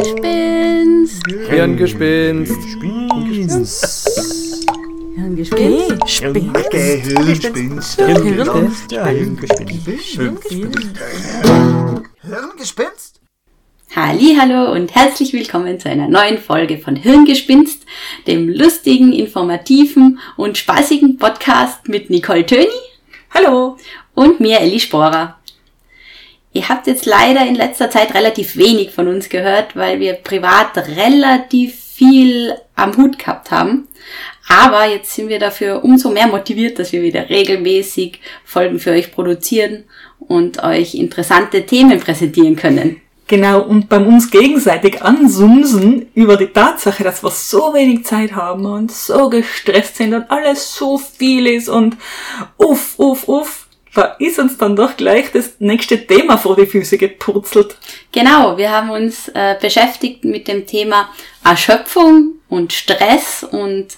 Gespinst. Hirngespinst. Hirngespinst. Gehirngespinst. Hirngespinst? Hallo und herzlich willkommen zu einer neuen Folge von Hirngespinst, dem lustigen, informativen und spaßigen Podcast mit Nicole Töni. Hallo. Und mir, Elli Sporer. Ihr habt jetzt leider in letzter Zeit relativ wenig von uns gehört, weil wir privat relativ viel am Hut gehabt haben. Aber jetzt sind wir dafür umso mehr motiviert, dass wir wieder regelmäßig Folgen für euch produzieren und euch interessante Themen präsentieren können. Genau, und beim uns gegenseitig ansumsen über die Tatsache, dass wir so wenig Zeit haben und so gestresst sind und alles so viel ist und uff, uff, uff, ist uns dann doch gleich das nächste Thema vor die Füße gepurzelt. Genau, wir haben uns äh, beschäftigt mit dem Thema Erschöpfung und Stress und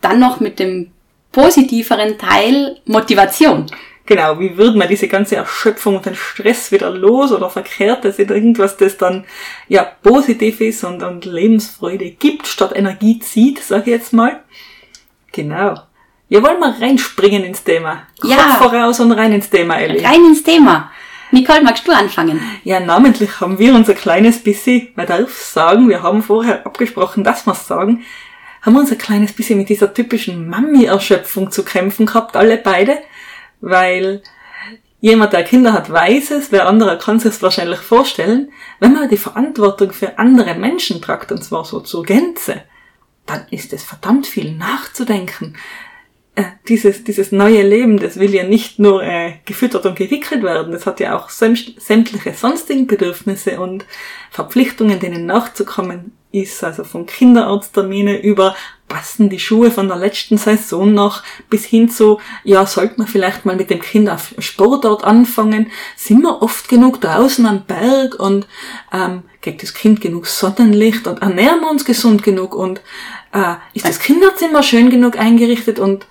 dann noch mit dem positiveren Teil Motivation. Genau, wie wird man diese ganze Erschöpfung und den Stress wieder los oder verkehrt es in irgendwas, das dann ja positiv ist und, und Lebensfreude gibt, statt Energie zieht, sag ich jetzt mal. Genau. Ja, wollen wir reinspringen ins Thema? Ja. Kopf voraus und rein ins Thema, Elli. Rein ins Thema. Nicole, magst du anfangen? Ja, namentlich haben wir unser kleines bisschen, man darf sagen, wir haben vorher abgesprochen, dass wir es sagen, haben wir uns ein kleines bisschen mit dieser typischen Mami-Erschöpfung zu kämpfen gehabt, alle beide, weil jemand, der Kinder hat, weiß es, wer andere kann sich es wahrscheinlich vorstellen, wenn man die Verantwortung für andere Menschen tragt, und zwar so zur Gänze, dann ist es verdammt viel nachzudenken. Äh, dieses, dieses neue Leben, das will ja nicht nur äh, gefüttert und gewickelt werden, das hat ja auch sämt- sämtliche sonstigen Bedürfnisse und Verpflichtungen, denen nachzukommen ist, also von Kinderarzttermine über passen die Schuhe von der letzten Saison noch bis hin zu, ja, sollte man vielleicht mal mit dem Kind auf Sportort anfangen, sind wir oft genug draußen am Berg und ähm, kriegt das Kind genug Sonnenlicht und ernähren wir uns gesund genug und äh, ist das Kinderzimmer schön genug eingerichtet und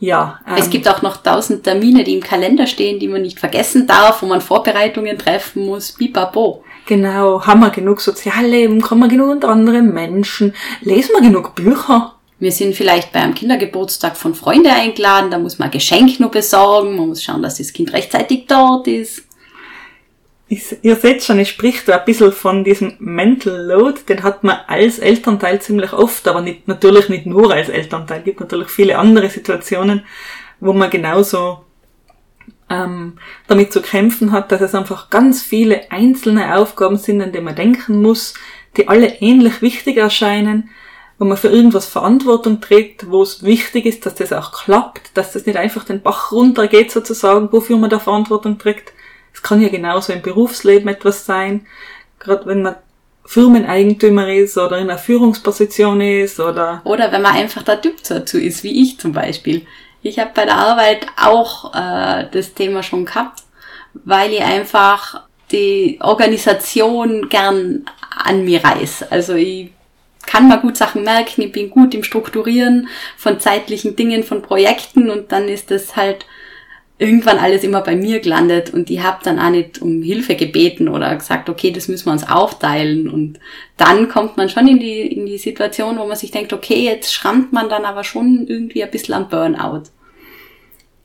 ja. Ähm, Es gibt auch noch tausend Termine, die im Kalender stehen, die man nicht vergessen darf, wo man Vorbereitungen treffen muss. Pipapo. Genau, haben wir genug Sozialleben, kommen wir genug unter andere Menschen, lesen wir genug Bücher. Wir sind vielleicht bei einem Kindergeburtstag von Freunden eingeladen, da muss man ein Geschenk nur besorgen, man muss schauen, dass das Kind rechtzeitig dort ist. Ich, ihr seht schon, es spricht da ein bisschen von diesem Mental Load, den hat man als Elternteil ziemlich oft, aber nicht, natürlich nicht nur als Elternteil. Es gibt natürlich viele andere Situationen, wo man genauso ähm, damit zu kämpfen hat, dass es einfach ganz viele einzelne Aufgaben sind, an die man denken muss, die alle ähnlich wichtig erscheinen, wo man für irgendwas Verantwortung trägt, wo es wichtig ist, dass das auch klappt, dass das nicht einfach den Bach runtergeht sozusagen, wofür man da Verantwortung trägt. Es kann ja genauso im Berufsleben etwas sein, gerade wenn man Firmeneigentümer ist oder in einer Führungsposition ist oder Oder wenn man einfach der Typ dazu ist, wie ich zum Beispiel. Ich habe bei der Arbeit auch äh, das Thema schon gehabt, weil ich einfach die Organisation gern an mir reiß. Also ich kann mal gut Sachen merken, ich bin gut im Strukturieren von zeitlichen Dingen, von Projekten und dann ist das halt irgendwann alles immer bei mir gelandet und ich habe dann auch nicht um Hilfe gebeten oder gesagt, okay, das müssen wir uns aufteilen und dann kommt man schon in die, in die Situation, wo man sich denkt, okay, jetzt schrammt man dann aber schon irgendwie ein bisschen am Burnout.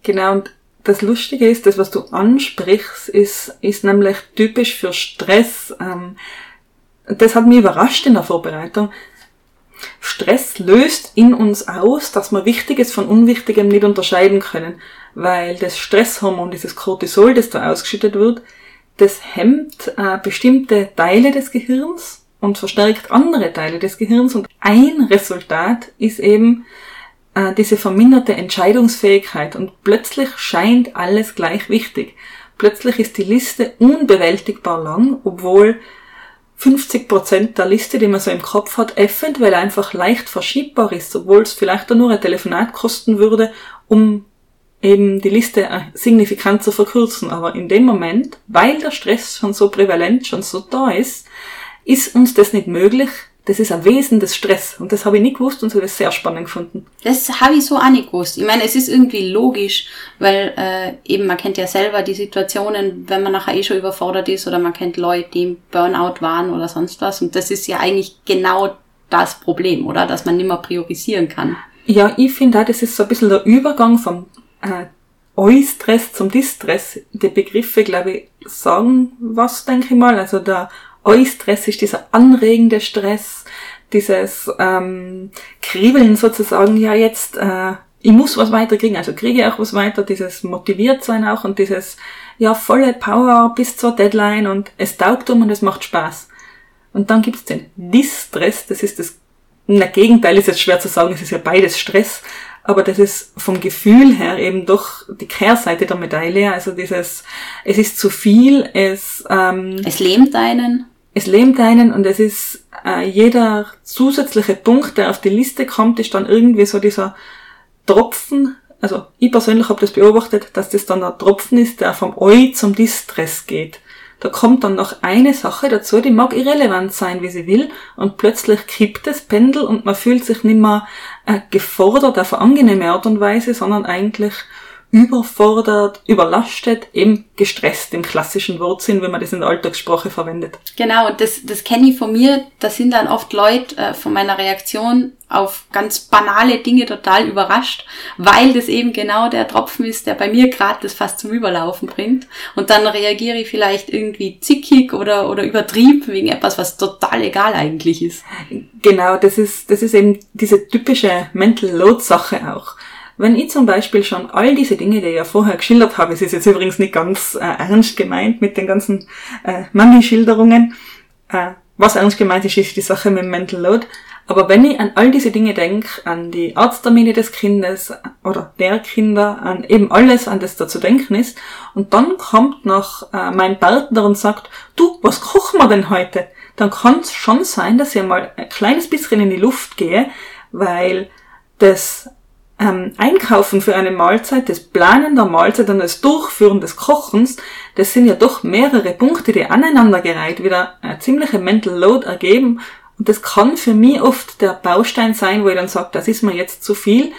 Genau, und das Lustige ist, das, was du ansprichst, ist, ist nämlich typisch für Stress. Ähm, das hat mich überrascht in der Vorbereitung. Stress löst in uns aus, dass wir Wichtiges von Unwichtigem nicht unterscheiden können, weil das Stresshormon, dieses Cortisol, das da ausgeschüttet wird, das hemmt äh, bestimmte Teile des Gehirns und verstärkt andere Teile des Gehirns und ein Resultat ist eben äh, diese verminderte Entscheidungsfähigkeit und plötzlich scheint alles gleich wichtig. Plötzlich ist die Liste unbewältigbar lang, obwohl 50 Prozent der Liste, die man so im Kopf hat, eventuell einfach leicht verschiebbar ist, obwohl es vielleicht nur ein Telefonat kosten würde, um eben die Liste äh, signifikant zu verkürzen. Aber in dem Moment, weil der Stress schon so prävalent, schon so da ist, ist uns das nicht möglich, das ist ein Wesen des Stress. Und das habe ich nicht gewusst und so das sehr spannend gefunden. Das habe ich so auch nicht gewusst. Ich meine, es ist irgendwie logisch, weil äh, eben man kennt ja selber die Situationen, wenn man nachher eh schon überfordert ist oder man kennt Leute, die im Burnout waren oder sonst was. Und das ist ja eigentlich genau das Problem, oder? Dass man nicht mehr priorisieren kann. Ja, ich finde auch, das ist so ein bisschen der Übergang vom äh, Eustress zum Distress. Die Begriffe, glaube ich, sagen was, denke ich mal. Also der Eustress ist dieser anregende Stress, dieses ähm, Kribbeln sozusagen, ja jetzt, äh, ich muss was weiterkriegen, also kriege ich auch was weiter, dieses motiviert sein auch und dieses, ja, volle Power bis zur Deadline und es taugt um und es macht Spaß. Und dann gibt's den Distress, das ist das, na Gegenteil ist jetzt schwer zu sagen, es ist ja beides Stress, aber das ist vom Gefühl her eben doch die Kehrseite der Medaille, also dieses, es ist zu viel, es, ähm, Es lähmt einen. es lähmt einen und es ist äh, jeder zusätzliche Punkt, der auf die Liste kommt, ist dann irgendwie so dieser Tropfen. Also ich persönlich habe das beobachtet, dass das dann der Tropfen ist, der vom Eu zum Distress geht. Da kommt dann noch eine Sache dazu, die mag irrelevant sein, wie sie will, und plötzlich kippt das Pendel und man fühlt sich nicht mehr äh, gefordert auf eine angenehme Art und Weise, sondern eigentlich überfordert, überlastet, eben gestresst im klassischen Wortsinn, wenn man das in der Alltagssprache verwendet. Genau, und das, das kenne ich von mir. Da sind dann oft Leute äh, von meiner Reaktion auf ganz banale Dinge total überrascht, weil das eben genau der Tropfen ist, der bei mir gerade das fast zum Überlaufen bringt. Und dann reagiere ich vielleicht irgendwie zickig oder, oder übertrieben wegen etwas, was total egal eigentlich ist. Genau, das ist, das ist eben diese typische Mental Load Sache auch. Wenn ich zum Beispiel schon all diese Dinge, die ich ja vorher geschildert habe, es ist jetzt übrigens nicht ganz äh, ernst gemeint mit den ganzen äh, Mami-Schilderungen, äh, was ernst gemeint ist, ist die Sache mit dem Mental Load. Aber wenn ich an all diese Dinge denke, an die Arzttermine des Kindes oder der Kinder, an eben alles, an das da zu denken ist, und dann kommt noch äh, mein Partner und sagt, du, was kochen wir denn heute? Dann kann es schon sein, dass ich mal ein kleines bisschen in die Luft gehe, weil das ähm, Einkaufen für eine Mahlzeit, das Planen der Mahlzeit und das Durchführen des Kochens, das sind ja doch mehrere Punkte, die aneinandergereiht wieder eine ziemliche Mental Load ergeben. Und das kann für mich oft der Baustein sein, wo ich dann sage, das ist mir jetzt zu viel.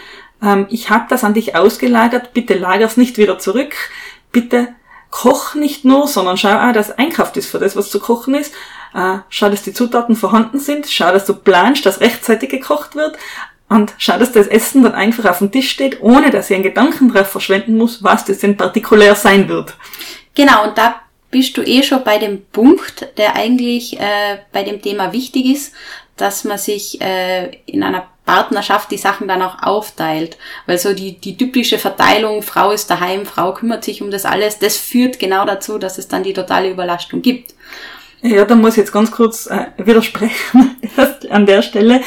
Ähm, ich habe das an dich ausgelagert, bitte lager's nicht wieder zurück. Bitte koch nicht nur, sondern schau auch, dass einkauft ist für das, was zu kochen ist. Äh, schau, dass die Zutaten vorhanden sind. Schau, dass du planst, dass rechtzeitig gekocht wird. Und schau, dass das Essen dann einfach auf dem Tisch steht, ohne dass ich einen Gedanken drauf verschwenden muss, was das denn partikulär sein wird. Genau, und da bist du eh schon bei dem Punkt, der eigentlich äh, bei dem Thema wichtig ist, dass man sich äh, in einer Partnerschaft die Sachen dann auch aufteilt. Weil so die, die typische Verteilung, Frau ist daheim, Frau kümmert sich um das alles, das führt genau dazu, dass es dann die totale Überlastung gibt. Ja, da muss ich jetzt ganz kurz äh, widersprechen an der Stelle.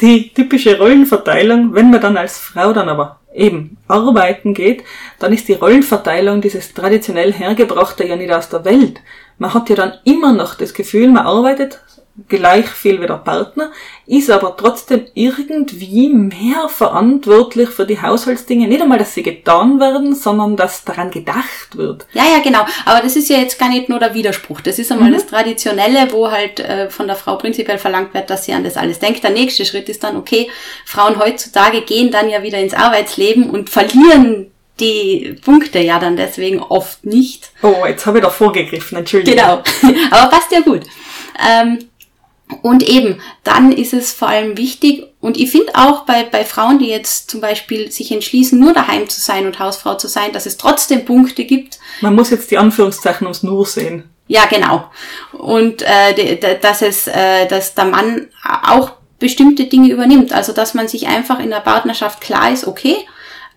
Die typische Rollenverteilung, wenn man dann als Frau dann aber eben arbeiten geht, dann ist die Rollenverteilung dieses traditionell hergebrachte ja nicht aus der Welt. Man hat ja dann immer noch das Gefühl, man arbeitet gleich viel wie der Partner, ist aber trotzdem irgendwie mehr verantwortlich für die Haushaltsdinge. Nicht einmal, dass sie getan werden, sondern dass daran gedacht wird. Ja, ja, genau. Aber das ist ja jetzt gar nicht nur der Widerspruch. Das ist einmal Mhm. das Traditionelle, wo halt äh, von der Frau prinzipiell verlangt wird, dass sie an das alles denkt. Der nächste Schritt ist dann, okay, Frauen heutzutage gehen dann ja wieder ins Arbeitsleben und verlieren die Punkte ja dann deswegen oft nicht. Oh, jetzt habe ich da vorgegriffen, Entschuldigung. Genau. Aber passt ja gut. Ähm, und eben, dann ist es vor allem wichtig, und ich finde auch bei, bei Frauen, die jetzt zum Beispiel sich entschließen, nur daheim zu sein und Hausfrau zu sein, dass es trotzdem Punkte gibt, Man muss jetzt die Anführungszeichen ums Nur sehen. ja, genau. Und äh, dass es, äh, dass der Mann auch bestimmte Dinge übernimmt. Also dass man sich einfach in der Partnerschaft klar ist, okay,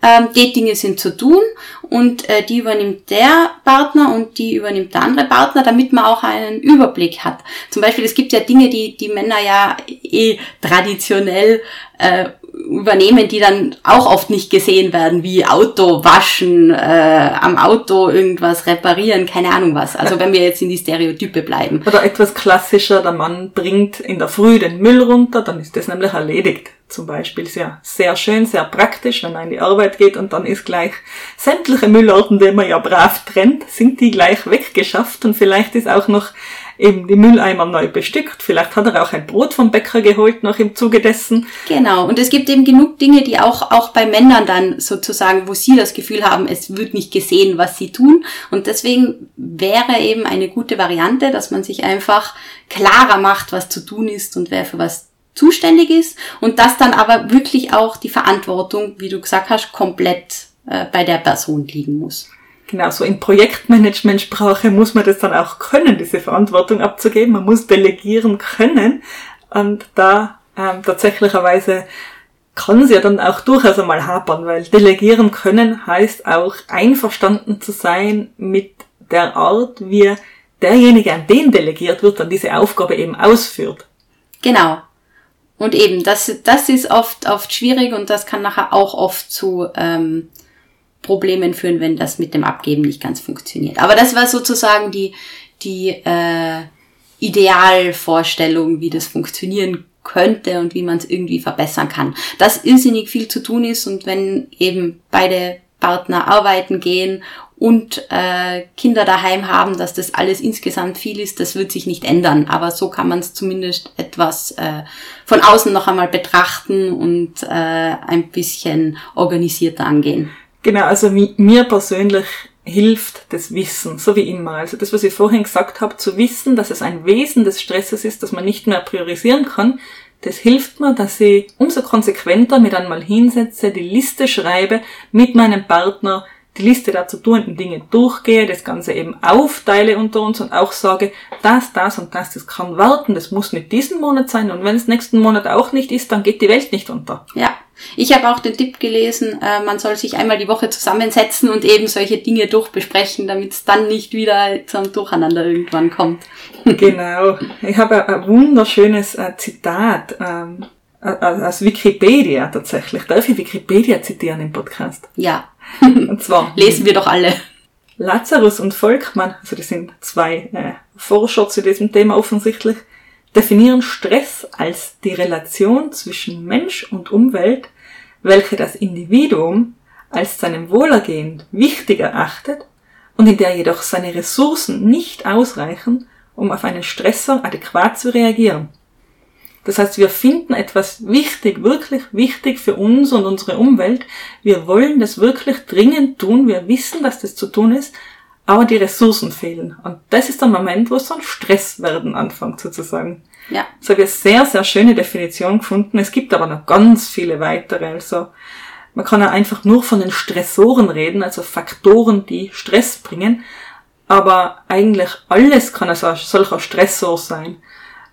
ähm, die Dinge sind zu tun und äh, die übernimmt der Partner und die übernimmt der andere Partner, damit man auch einen Überblick hat. Zum Beispiel, es gibt ja Dinge, die die Männer ja eh traditionell äh, übernehmen, die dann auch oft nicht gesehen werden, wie Auto waschen, äh, am Auto irgendwas reparieren, keine Ahnung was. Also wenn wir jetzt in die Stereotype bleiben. Oder etwas klassischer, der Mann bringt in der Früh den Müll runter, dann ist das nämlich erledigt. Zum Beispiel sehr, sehr schön, sehr praktisch, wenn er in die Arbeit geht und dann ist gleich sämtliche Müllorten, die man ja brav trennt, sind die gleich weggeschafft und vielleicht ist auch noch eben die Mülleimer neu bestückt. Vielleicht hat er auch ein Brot vom Bäcker geholt, noch im Zuge dessen. Genau. Und es gibt eben genug Dinge, die auch, auch bei Männern dann sozusagen, wo sie das Gefühl haben, es wird nicht gesehen, was sie tun. Und deswegen wäre eben eine gute Variante, dass man sich einfach klarer macht, was zu tun ist und wer für was zuständig ist und dass dann aber wirklich auch die Verantwortung, wie du gesagt hast, komplett äh, bei der Person liegen muss. Genau, so in Projektmanagementsprache muss man das dann auch können, diese Verantwortung abzugeben. Man muss delegieren können. Und da ähm, tatsächlicherweise kann es ja dann auch durchaus einmal hapern, weil delegieren können heißt auch einverstanden zu sein mit der Art, wie derjenige, an den delegiert wird, dann diese Aufgabe eben ausführt. Genau. Und eben, das, das ist oft, oft schwierig und das kann nachher auch oft zu ähm, Problemen führen, wenn das mit dem Abgeben nicht ganz funktioniert. Aber das war sozusagen die, die äh, Idealvorstellung, wie das funktionieren könnte und wie man es irgendwie verbessern kann. Dass irrsinnig viel zu tun ist und wenn eben beide Partner arbeiten gehen und äh, Kinder daheim haben, dass das alles insgesamt viel ist, das wird sich nicht ändern. Aber so kann man es zumindest etwas äh, von außen noch einmal betrachten und äh, ein bisschen organisierter angehen. Genau, also mir persönlich hilft das Wissen, so wie immer. Also das, was ich vorhin gesagt habe, zu wissen, dass es ein Wesen des Stresses ist, dass man nicht mehr priorisieren kann, das hilft mir, dass ich umso konsequenter mit einmal hinsetze, die Liste schreibe mit meinem Partner, die Liste der zu tuenden Dinge durchgehe, das Ganze eben aufteile unter uns und auch sage, das, das und das, das kann warten, das muss nicht diesen Monat sein und wenn es nächsten Monat auch nicht ist, dann geht die Welt nicht unter. Ja. Ich habe auch den Tipp gelesen, äh, man soll sich einmal die Woche zusammensetzen und eben solche Dinge durchbesprechen, damit es dann nicht wieder zum Durcheinander irgendwann kommt. genau. Ich habe ein wunderschönes äh, Zitat ähm, aus Wikipedia tatsächlich. Darf ich Wikipedia zitieren im Podcast? Ja. Und zwar lesen wir doch alle. Lazarus und Volkmann, also das sind zwei äh, Forscher zu diesem Thema offensichtlich, definieren Stress als die Relation zwischen Mensch und Umwelt, welche das Individuum als seinem Wohlergehen wichtig erachtet und in der jedoch seine Ressourcen nicht ausreichen, um auf einen Stressor adäquat zu reagieren. Das heißt, wir finden etwas wichtig, wirklich wichtig für uns und unsere Umwelt. Wir wollen das wirklich dringend tun. Wir wissen, dass das zu tun ist, aber die Ressourcen fehlen. Und das ist der Moment, wo so ein Stress werden anfängt, sozusagen. Ja. So habe ich eine sehr, sehr schöne Definition gefunden. Es gibt aber noch ganz viele weitere. Also, man kann ja einfach nur von den Stressoren reden, also Faktoren, die Stress bringen. Aber eigentlich alles kann also ein solcher Stressor sein.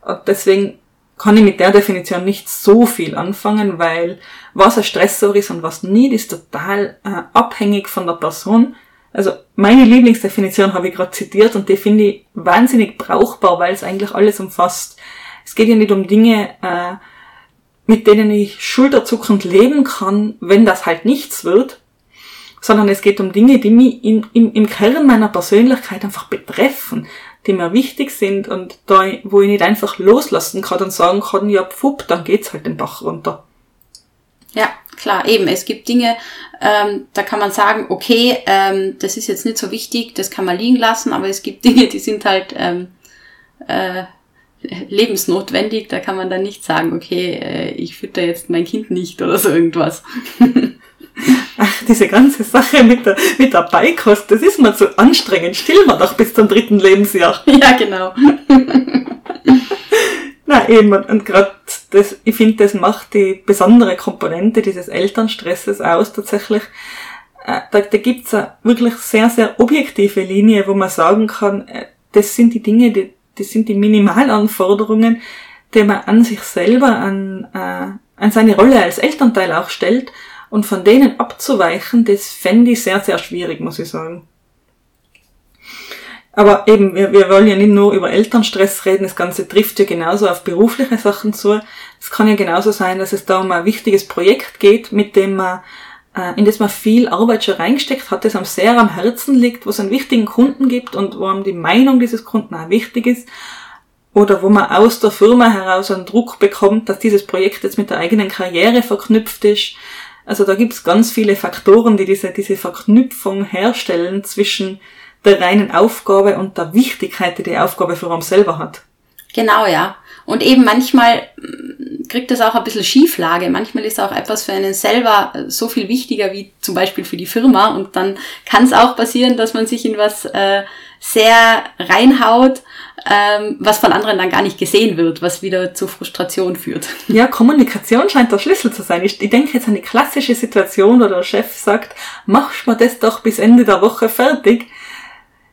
Und deswegen kann ich mit der Definition nicht so viel anfangen, weil was ein Stressor ist und was nicht, ist total äh, abhängig von der Person. Also meine Lieblingsdefinition habe ich gerade zitiert und die finde ich wahnsinnig brauchbar, weil es eigentlich alles umfasst. Es geht ja nicht um Dinge, äh, mit denen ich schulterzuckend leben kann, wenn das halt nichts wird, sondern es geht um Dinge, die mich in, im, im Kern meiner Persönlichkeit einfach betreffen die mir wichtig sind und da, wo ich nicht einfach loslassen kann und sagen kann, ja, pfupp, dann geht's halt den Bach runter. Ja, klar, eben. Es gibt Dinge, ähm, da kann man sagen, okay, ähm, das ist jetzt nicht so wichtig, das kann man liegen lassen, aber es gibt Dinge, die sind halt ähm, äh, lebensnotwendig, da kann man dann nicht sagen, okay, äh, ich fütter jetzt mein Kind nicht oder so irgendwas. Ach, diese ganze Sache mit der, mit der Beikost, das ist mir zu anstrengend. Still mal doch bis zum dritten Lebensjahr. Ja, genau. Na eben, und, und gerade das, ich finde, das macht die besondere Komponente dieses Elternstresses aus tatsächlich. Äh, da, da gibt's eine wirklich sehr, sehr objektive Linie, wo man sagen kann, äh, das sind die Dinge, die, das sind die Minimalanforderungen, die man an sich selber, an, äh, an seine Rolle als Elternteil auch stellt und von denen abzuweichen, das fände ich sehr, sehr schwierig, muss ich sagen. Aber eben, wir, wir wollen ja nicht nur über Elternstress reden, das Ganze trifft ja genauso auf berufliche Sachen zu. Es kann ja genauso sein, dass es da um ein wichtiges Projekt geht, mit dem man, äh, in das man viel Arbeit schon reingesteckt hat, das einem sehr am Herzen liegt, wo es einen wichtigen Kunden gibt und wo einem die Meinung dieses Kunden auch wichtig ist. Oder wo man aus der Firma heraus einen Druck bekommt, dass dieses Projekt jetzt mit der eigenen Karriere verknüpft ist also da gibt es ganz viele Faktoren, die diese, diese Verknüpfung herstellen zwischen, der reinen Aufgabe und der Wichtigkeit, die die Aufgabe für uns selber hat. Genau, ja. Und eben manchmal mm, kriegt das auch ein bisschen Schieflage. Manchmal ist auch etwas für einen selber so viel wichtiger wie zum Beispiel für die Firma. Und dann kann es auch passieren, dass man sich in was äh, sehr reinhaut, ähm, was von anderen dann gar nicht gesehen wird, was wieder zu Frustration führt. Ja, Kommunikation scheint der Schlüssel zu sein. Ich, ich denke jetzt an die klassische Situation, wo der Chef sagt, machst mir das doch bis Ende der Woche fertig.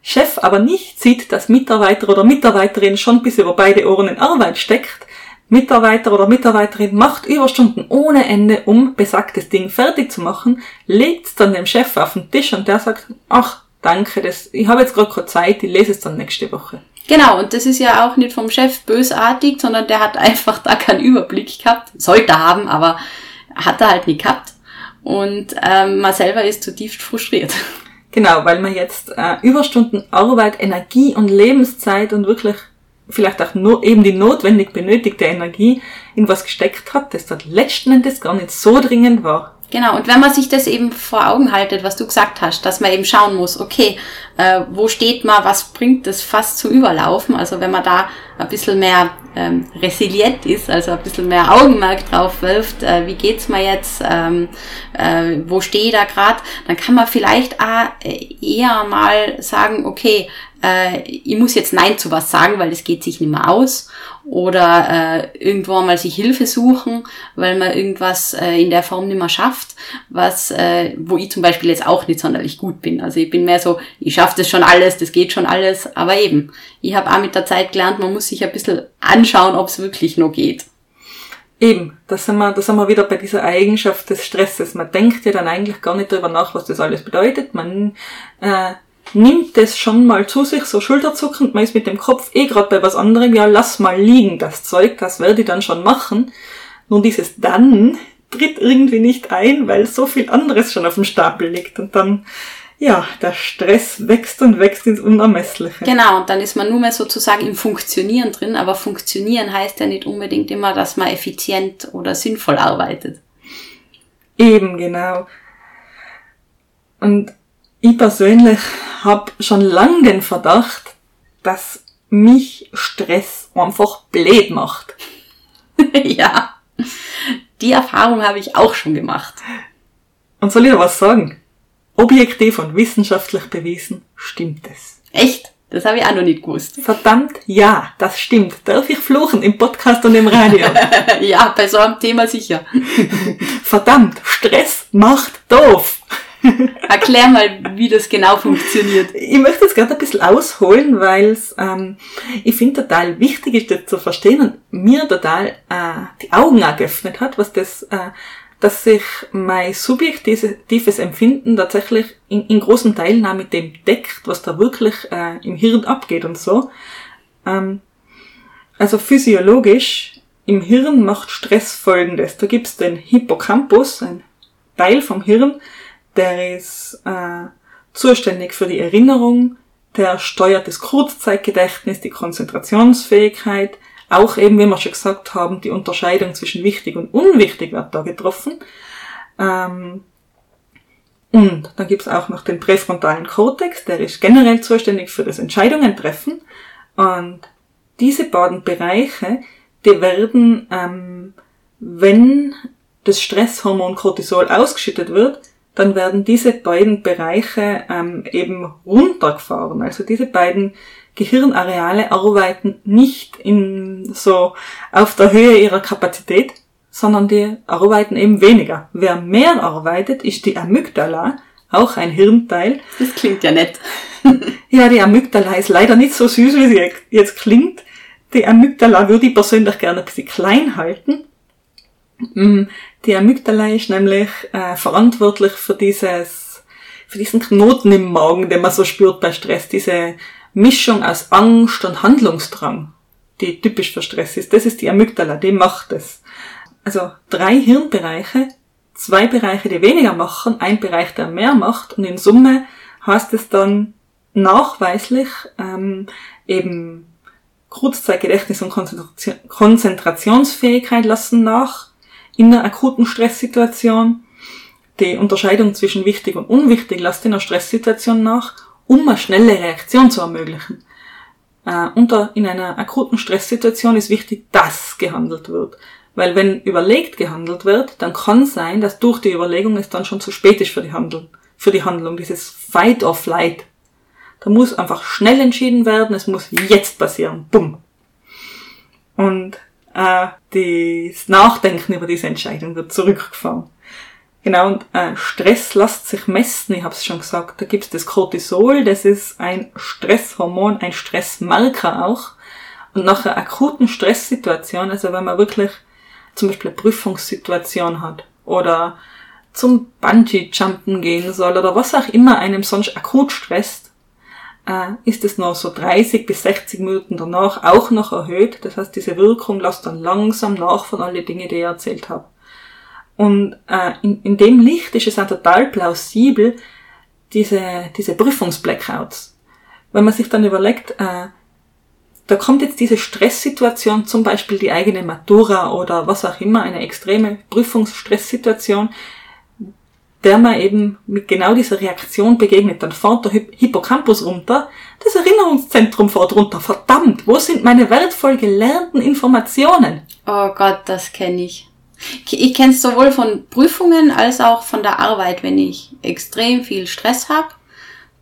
Chef aber nicht sieht, dass Mitarbeiter oder Mitarbeiterin schon bis über beide Ohren in Arbeit steckt, Mitarbeiter oder Mitarbeiterin macht Überstunden ohne Ende, um besagtes Ding fertig zu machen, legt's dann dem Chef auf den Tisch und der sagt, ach, danke, das, ich habe jetzt gerade keine Zeit, ich lese es dann nächste Woche. Genau, und das ist ja auch nicht vom Chef bösartig, sondern der hat einfach da keinen Überblick gehabt. Sollte haben, aber hat er halt nie gehabt. Und ähm, man selber ist zutiefst frustriert. Genau, weil man jetzt äh, Überstunden Arbeit, Energie und Lebenszeit und wirklich vielleicht auch nur eben die notwendig benötigte Energie in was gesteckt hat, das dort letzten Endes gar nicht so dringend war. Genau, und wenn man sich das eben vor Augen haltet, was du gesagt hast, dass man eben schauen muss, okay, äh, wo steht man, was bringt das fast zu überlaufen, also wenn man da ein bisschen mehr ähm, resilient ist, also ein bisschen mehr Augenmerk drauf wirft, äh, wie geht's mir jetzt, ähm, äh, wo stehe ich da gerade, dann kann man vielleicht auch eher mal sagen, okay, äh, ich muss jetzt Nein zu was sagen, weil das geht sich nicht mehr aus. Oder äh, irgendwo mal sich Hilfe suchen, weil man irgendwas äh, in der Form nicht mehr schafft, was, äh, wo ich zum Beispiel jetzt auch nicht sonderlich gut bin. Also ich bin mehr so, ich schaffe das schon alles, das geht schon alles, aber eben, ich habe auch mit der Zeit gelernt, man muss sich ein bisschen anschauen, ob es wirklich noch geht. Eben, da sind, wir, da sind wir wieder bei dieser Eigenschaft des Stresses. Man denkt ja dann eigentlich gar nicht darüber nach, was das alles bedeutet. Man äh, nimmt es schon mal zu sich, so schulterzuckend, man ist mit dem Kopf eh gerade bei was anderem, ja, lass mal liegen, das Zeug, das werde ich dann schon machen. Nun dieses dann tritt irgendwie nicht ein, weil so viel anderes schon auf dem Stapel liegt und dann, ja, der Stress wächst und wächst ins Unermessliche. Genau, und dann ist man nur mehr sozusagen im Funktionieren drin, aber Funktionieren heißt ja nicht unbedingt immer, dass man effizient oder sinnvoll arbeitet. Eben, genau. Und ich persönlich habe schon lange den Verdacht, dass mich Stress einfach blöd macht. ja, die Erfahrung habe ich auch schon gemacht. Und soll ich dir was sagen? Objektiv und wissenschaftlich bewiesen stimmt es. Echt? Das habe ich auch noch nicht gewusst. Verdammt, ja, das stimmt. Darf ich fluchen im Podcast und im Radio? ja, bei so einem Thema sicher. Verdammt, Stress macht doof. Erklär mal, wie das genau funktioniert. Ich möchte jetzt gerade ein bisschen ausholen, weil ähm, ich finde total wichtig ist, das zu verstehen und mir total äh, die Augen auch geöffnet hat, was das, äh, dass sich mein subjektives Empfinden tatsächlich in, in großen Teilen auch mit dem deckt, was da wirklich äh, im Hirn abgeht und so. Ähm, also physiologisch im Hirn macht Stress folgendes. Da gibt's den Hippocampus, ein Teil vom Hirn, der ist äh, zuständig für die Erinnerung, der steuert das Kurzzeitgedächtnis, die Konzentrationsfähigkeit, auch eben, wie wir schon gesagt haben, die Unterscheidung zwischen wichtig und unwichtig wird da getroffen. Ähm, und dann gibt's auch noch den präfrontalen Kortex, der ist generell zuständig für das Entscheidungen treffen. Und diese beiden Bereiche, die werden, ähm, wenn das Stresshormon Cortisol ausgeschüttet wird, dann werden diese beiden Bereiche ähm, eben runtergefahren. Also diese beiden Gehirnareale arbeiten nicht in so auf der Höhe ihrer Kapazität, sondern die arbeiten eben weniger. Wer mehr arbeitet, ist die Amygdala, auch ein Hirnteil. Das klingt ja nett. ja, die Amygdala ist leider nicht so süß, wie sie jetzt klingt. Die Amygdala würde ich persönlich gerne ein bisschen klein halten. Mm, die Amygdala ist nämlich äh, verantwortlich für dieses, für diesen Knoten im Magen, den man so spürt bei Stress, diese Mischung aus Angst und Handlungsdrang, die typisch für Stress ist. Das ist die Amygdala, die macht es. Also drei Hirnbereiche, zwei Bereiche, die weniger machen, ein Bereich, der mehr macht und in Summe heißt es dann nachweislich ähm, eben Kurzzeitgedächtnis und Konzentrationsfähigkeit lassen nach, in einer akuten Stresssituation. Die Unterscheidung zwischen wichtig und unwichtig lässt in einer Stresssituation nach um eine schnelle Reaktion zu ermöglichen. Äh, in einer akuten Stresssituation ist wichtig, dass gehandelt wird. Weil wenn überlegt gehandelt wird, dann kann sein, dass durch die Überlegung es dann schon zu spät ist für die Handlung, für die Handlung, dieses Fight or Flight. Da muss einfach schnell entschieden werden, es muss jetzt passieren. Bumm. Und äh, das Nachdenken über diese Entscheidung wird zurückgefahren. Genau, und äh, Stress lässt sich messen, ich habe es schon gesagt. Da gibt es das Cortisol, das ist ein Stresshormon, ein Stressmarker auch. Und nach einer akuten Stresssituation, also wenn man wirklich zum Beispiel eine Prüfungssituation hat oder zum Bungee-Jumpen gehen soll oder was auch immer einem sonst akut stresst, ist es noch so 30 bis 60 Minuten danach auch noch erhöht. Das heißt, diese Wirkung lässt dann langsam nach von all den Dingen, die ich erzählt habe. Und äh, in, in dem Licht ist es auch total plausibel, diese, diese Prüfungsblackouts. Wenn man sich dann überlegt, äh, da kommt jetzt diese Stresssituation, zum Beispiel die eigene Matura oder was auch immer, eine extreme Prüfungsstresssituation, der man eben mit genau dieser Reaktion begegnet, dann fährt der Hippocampus runter, das Erinnerungszentrum fährt runter. Verdammt, wo sind meine wertvoll gelernten Informationen? Oh Gott, das kenne ich. Ich kenne es sowohl von Prüfungen als auch von der Arbeit, wenn ich extrem viel Stress habe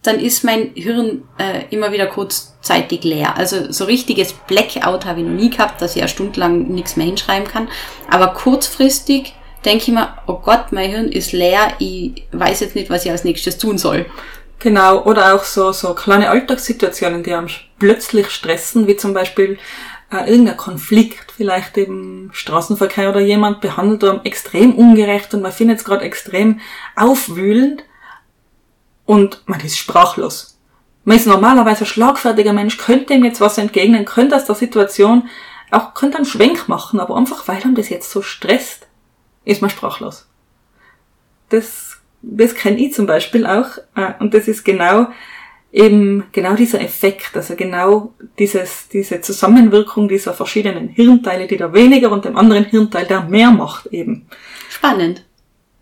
dann ist mein Hirn äh, immer wieder kurzzeitig leer. Also so richtiges Blackout habe ich noch nie gehabt, dass ich ja stundenlang nichts mehr hinschreiben kann. Aber kurzfristig denke ich mir, oh Gott, mein Hirn ist leer, ich weiß jetzt nicht, was ich als nächstes tun soll. Genau, oder auch so, so kleine Alltagssituationen, die einem plötzlich stressen, wie zum Beispiel äh, irgendein Konflikt, vielleicht eben Straßenverkehr oder jemand behandelt einem extrem ungerecht und man findet es gerade extrem aufwühlend und man ist sprachlos. Man ist normalerweise ein schlagfertiger Mensch, könnte ihm jetzt was entgegnen, könnte aus der Situation auch, könnte einen Schwenk machen, aber einfach weil ihm das jetzt so stresst, ist man sprachlos. Das, das kenne ich zum Beispiel auch, äh, und das ist genau, eben genau dieser Effekt, also genau dieses, diese Zusammenwirkung dieser verschiedenen Hirnteile, die da weniger und dem anderen Hirnteil, der mehr macht eben. Spannend.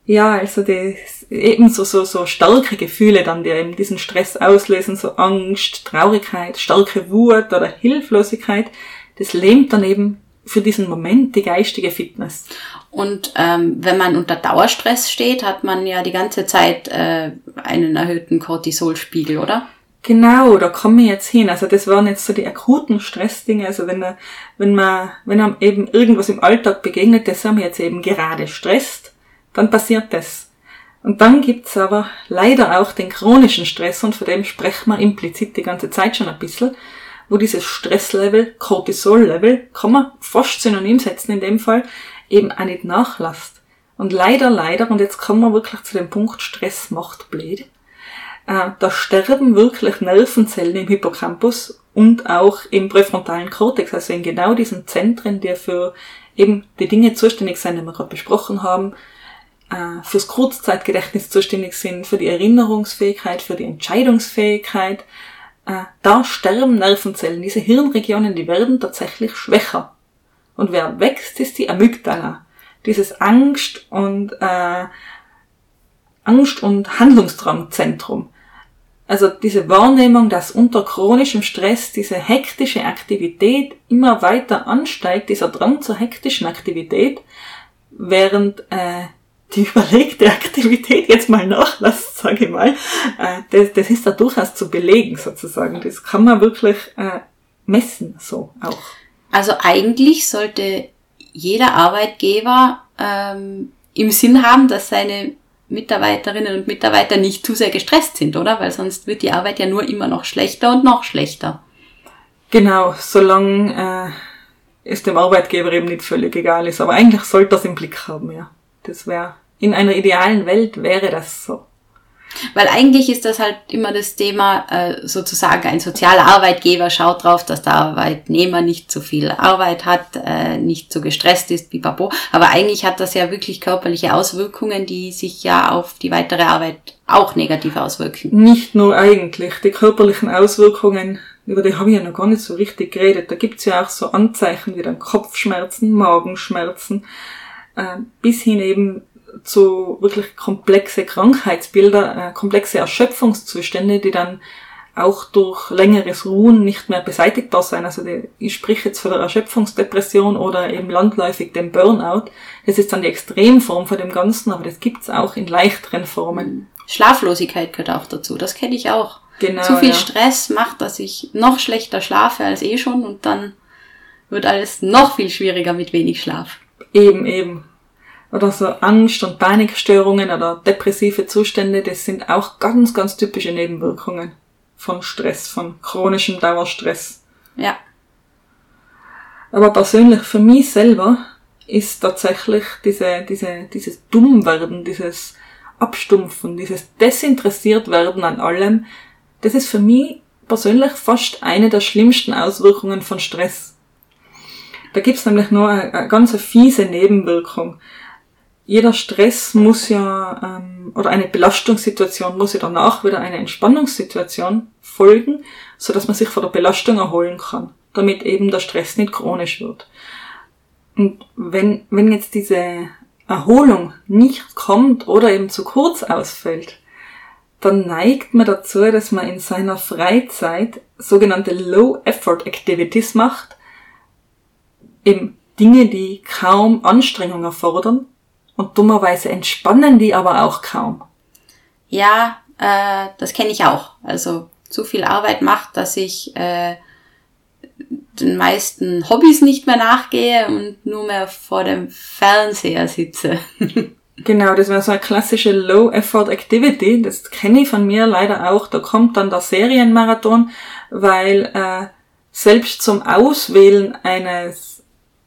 Ja, also das, eben so, so, so starke Gefühle dann, die eben diesen Stress auslösen, so Angst, Traurigkeit, starke Wut oder Hilflosigkeit, das lähmt dann eben für diesen Moment die geistige Fitness. Und ähm, wenn man unter Dauerstress steht, hat man ja die ganze Zeit äh, einen erhöhten Cortisolspiegel, oder? Genau, da kommen wir jetzt hin. Also das waren jetzt so die akuten Stressdinge. Also wenn, wenn man, wenn man eben irgendwas im Alltag begegnet, das haben wir jetzt eben gerade stresst, dann passiert das. Und dann gibt's aber leider auch den chronischen Stress und von dem sprechen wir implizit die ganze Zeit schon ein bisschen, wo dieses Stresslevel, Cortisol-Level, kann man fast synonym setzen in dem Fall, eben auch nicht nachlässt. Und leider, leider, und jetzt kommen wir wirklich zu dem Punkt, Stress macht blöd, äh, da sterben wirklich Nervenzellen im Hippocampus und auch im präfrontalen Kortex, also in genau diesen Zentren, die für eben die Dinge zuständig sind, die wir gerade besprochen haben, äh, fürs Kurzzeitgedächtnis zuständig sind, für die Erinnerungsfähigkeit, für die Entscheidungsfähigkeit. Äh, da sterben Nervenzellen. Diese Hirnregionen, die werden tatsächlich schwächer. Und wer wächst, ist die Amygdala. Dieses Angst und äh, Angst- und Handlungstraumzentrum. Also diese Wahrnehmung, dass unter chronischem Stress diese hektische Aktivität immer weiter ansteigt, dieser Drang zur hektischen Aktivität, während äh, die überlegte Aktivität jetzt mal nachlässt, sage ich mal, äh, das, das ist da durchaus zu belegen sozusagen. Das kann man wirklich äh, messen, so auch. Also eigentlich sollte jeder Arbeitgeber ähm, im Sinn haben, dass seine Mitarbeiterinnen und Mitarbeiter nicht zu sehr gestresst sind, oder? Weil sonst wird die Arbeit ja nur immer noch schlechter und noch schlechter. Genau, solange äh, es dem Arbeitgeber eben nicht völlig egal ist. Aber eigentlich sollte das im Blick haben, ja. Das wäre in einer idealen Welt wäre das so. Weil eigentlich ist das halt immer das Thema, äh, sozusagen ein sozialer Arbeitgeber schaut drauf, dass der Arbeitnehmer nicht so viel Arbeit hat, äh, nicht so gestresst ist wie Papo. Aber eigentlich hat das ja wirklich körperliche Auswirkungen, die sich ja auf die weitere Arbeit auch negativ auswirken. Nicht nur eigentlich, die körperlichen Auswirkungen, über die habe ich ja noch gar nicht so richtig geredet. Da gibt's ja auch so Anzeichen wie dann Kopfschmerzen, Magenschmerzen, äh, bis hin eben zu wirklich komplexe Krankheitsbilder, äh, komplexe Erschöpfungszustände, die dann auch durch längeres Ruhen nicht mehr beseitigbar sein. Also die, ich spreche jetzt von der Erschöpfungsdepression oder eben landläufig dem Burnout. Das ist dann die Extremform von dem Ganzen, aber das gibt's auch in leichteren Formen. Schlaflosigkeit gehört auch dazu, das kenne ich auch. Genau, Zu viel ja. Stress macht, dass ich noch schlechter schlafe als eh schon und dann wird alles noch viel schwieriger mit wenig Schlaf. Eben, eben. Oder so Angst- und Panikstörungen oder depressive Zustände, das sind auch ganz, ganz typische Nebenwirkungen von Stress, von chronischem Dauerstress. Ja, Aber persönlich für mich selber ist tatsächlich diese, diese, dieses Dummwerden, dieses Abstumpfen, dieses desinteressiert werden an allem, das ist für mich persönlich fast eine der schlimmsten Auswirkungen von Stress. Da gibt's nämlich nur eine, eine ganz fiese Nebenwirkung. Jeder Stress muss ja, ähm, oder eine Belastungssituation muss ja danach wieder eine Entspannungssituation folgen, so dass man sich von der Belastung erholen kann, damit eben der Stress nicht chronisch wird. Und wenn, wenn jetzt diese Erholung nicht kommt oder eben zu kurz ausfällt, dann neigt man dazu, dass man in seiner Freizeit sogenannte Low-Effort-Activities macht, eben Dinge, die kaum Anstrengung erfordern und dummerweise entspannen die aber auch kaum. ja, äh, das kenne ich auch. Also zu viel Arbeit macht, dass ich äh, den meisten Hobbys nicht mehr nachgehe und nur mehr vor dem Fernseher sitze. Genau, das wäre so eine klassische Low-Effort-Activity. Das kenne ich von mir leider auch. Da kommt dann der Serienmarathon, weil äh, selbst zum Auswählen eines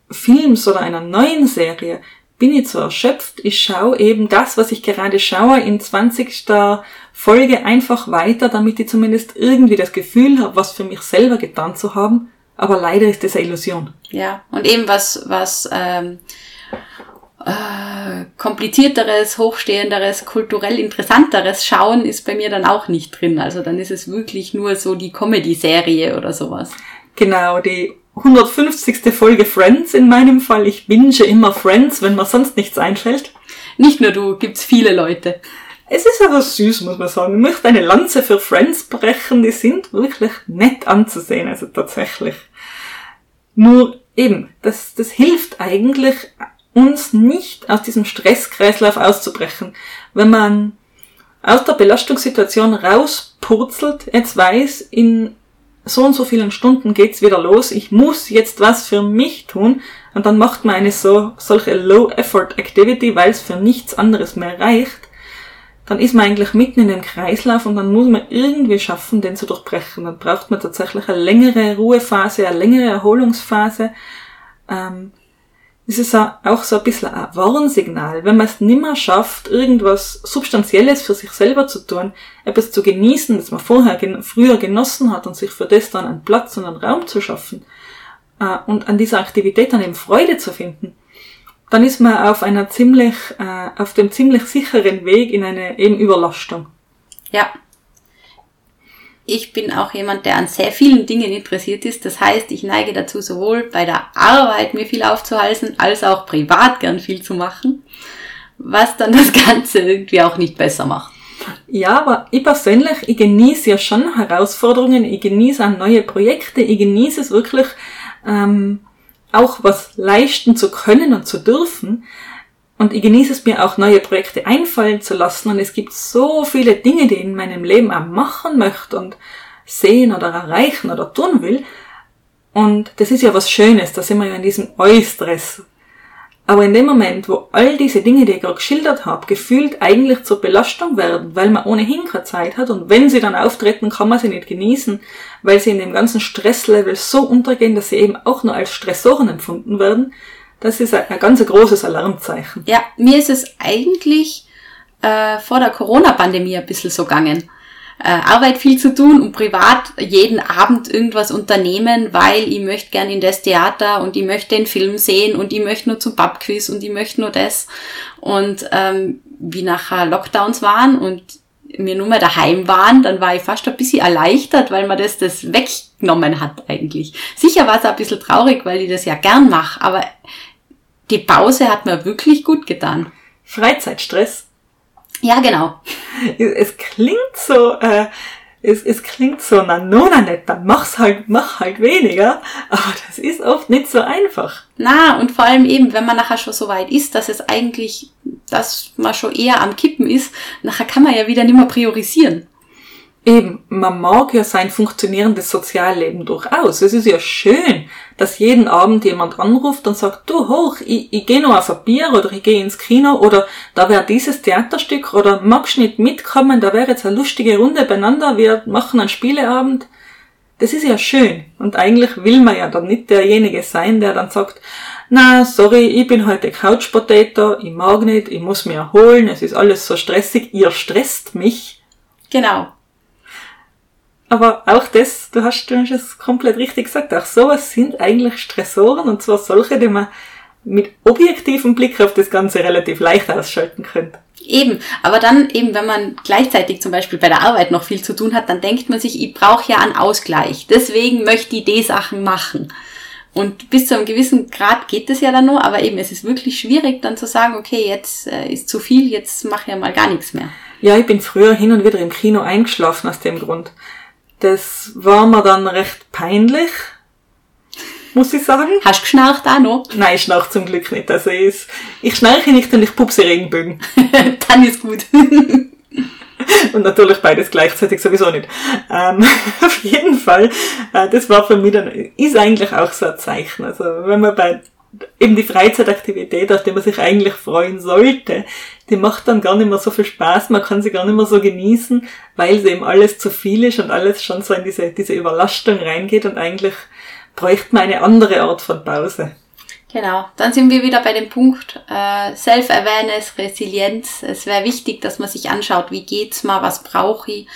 Films oder einer neuen Serie bin ich zu erschöpft. Ich schaue eben das, was ich gerade schaue, in 20. Folge einfach weiter, damit ich zumindest irgendwie das Gefühl habe, was für mich selber getan zu haben. Aber leider ist das eine Illusion. Ja, und eben was, was ähm, äh, komplizierteres, hochstehenderes, kulturell interessanteres schauen ist bei mir dann auch nicht drin. Also dann ist es wirklich nur so die Comedy-Serie oder sowas. Genau, die 150. Folge Friends in meinem Fall. Ich binge immer Friends, wenn mir sonst nichts einfällt. Nicht nur du, gibt's viele Leute. Es ist aber süß, muss man sagen. Ich möchte eine Lanze für Friends brechen. Die sind wirklich nett anzusehen, also tatsächlich. Nur eben, das, das hilft eigentlich, uns nicht aus diesem Stresskreislauf auszubrechen. Wenn man aus der Belastungssituation rauspurzelt, jetzt weiß, in so und so vielen Stunden geht's wieder los, ich muss jetzt was für mich tun, und dann macht man eine so, solche Low-Effort-Activity, weil es für nichts anderes mehr reicht, dann ist man eigentlich mitten in dem Kreislauf und dann muss man irgendwie schaffen, den zu durchbrechen. Dann braucht man tatsächlich eine längere Ruhephase, eine längere Erholungsphase. Ähm, es ist auch so ein bisschen ein Warnsignal. Wenn man es nimmer schafft, irgendwas Substanzielles für sich selber zu tun, etwas zu genießen, das man vorher, früher genossen hat und sich für das dann einen Platz und einen Raum zu schaffen äh, und an dieser Aktivität dann eben Freude zu finden, dann ist man auf einer ziemlich, äh, auf dem ziemlich sicheren Weg in eine eben Überlastung. Ja. Ich bin auch jemand, der an sehr vielen Dingen interessiert ist. Das heißt, ich neige dazu, sowohl bei der Arbeit mir viel aufzuhalsen, als auch privat gern viel zu machen, was dann das Ganze irgendwie auch nicht besser macht. Ja, aber ich persönlich, ich genieße ja schon Herausforderungen, ich genieße auch neue Projekte, ich genieße es wirklich, ähm, auch was leisten zu können und zu dürfen. Und ich genieße es mir auch neue Projekte einfallen zu lassen. Und es gibt so viele Dinge, die ich in meinem Leben auch machen möchte und sehen oder erreichen oder tun will. Und das ist ja was Schönes, da sind wir ja in diesem Eustress. Aber in dem Moment, wo all diese Dinge, die ich gerade geschildert habe, gefühlt eigentlich zur Belastung werden, weil man ohnehin keine Zeit hat und wenn sie dann auftreten, kann man sie nicht genießen, weil sie in dem ganzen Stresslevel so untergehen, dass sie eben auch nur als Stressoren empfunden werden, das ist ein, ein ganz großes Alarmzeichen. Ja, mir ist es eigentlich äh, vor der Corona-Pandemie ein bisschen so gegangen. Äh, Arbeit viel zu tun und privat jeden Abend irgendwas unternehmen, weil ich möchte gern in das Theater und ich möchte den Film sehen und ich möchte nur zum Pubquiz und ich möchte nur das. Und ähm, wie nachher Lockdowns waren und mir nur mehr daheim waren, dann war ich fast ein bisschen erleichtert, weil man das, das weggenommen hat eigentlich. Sicher war es ein bisschen traurig, weil ich das ja gern mache, aber die Pause hat mir wirklich gut getan. Freizeitstress. Ja, genau. Es klingt so, äh, es, es klingt so, na, no, na nicht, dann mach's halt, mach halt weniger. Aber das ist oft nicht so einfach. Na, und vor allem eben, wenn man nachher schon so weit ist, dass es eigentlich, dass man schon eher am Kippen ist, nachher kann man ja wieder nicht mehr priorisieren. Eben, man mag ja sein funktionierendes Sozialleben durchaus. Es ist ja schön, dass jeden Abend jemand anruft und sagt, du hoch, ich, ich gehe noch auf ein Bier oder ich gehe ins Kino oder da wäre dieses Theaterstück oder magst nicht mitkommen, da wäre jetzt eine lustige Runde beieinander, wir machen einen Spieleabend. Das ist ja schön. Und eigentlich will man ja dann nicht derjenige sein, der dann sagt, na, sorry, ich bin heute Couch Potato, ich mag nicht, ich muss mich erholen, es ist alles so stressig, ihr stresst mich. Genau. Aber auch das, du hast, du hast es komplett richtig gesagt, auch sowas sind eigentlich Stressoren und zwar solche, die man mit objektivem Blick auf das Ganze relativ leicht ausschalten könnte. Eben, aber dann eben, wenn man gleichzeitig zum Beispiel bei der Arbeit noch viel zu tun hat, dann denkt man sich, ich brauche ja einen Ausgleich. Deswegen möchte ich die Sachen machen. Und bis zu einem gewissen Grad geht es ja dann nur, aber eben, es ist wirklich schwierig dann zu sagen, okay, jetzt äh, ist zu viel, jetzt mache ich ja mal gar nichts mehr. Ja, ich bin früher hin und wieder im Kino eingeschlafen aus dem Grund. Das war mir dann recht peinlich, muss ich sagen. Hast du geschnarcht auch noch? Nein, ich schnarche zum Glück nicht. Also ich, ich schnarche nicht und ich pupse Regenbögen. dann ist gut. und natürlich beides gleichzeitig sowieso nicht. Ähm, auf jeden Fall, äh, das war für mich dann, ist eigentlich auch so ein Zeichen. Also wenn man bei eben die Freizeitaktivität, auf die man sich eigentlich freuen sollte, die macht dann gar nicht mehr so viel Spaß, man kann sie gar nicht mehr so genießen, weil sie eben alles zu viel ist und alles schon so in diese, diese Überlastung reingeht und eigentlich bräuchte man eine andere Art von Pause. Genau, dann sind wir wieder bei dem Punkt äh, Self-Awareness, Resilienz. Es wäre wichtig, dass man sich anschaut, wie geht's mal, was brauche ich,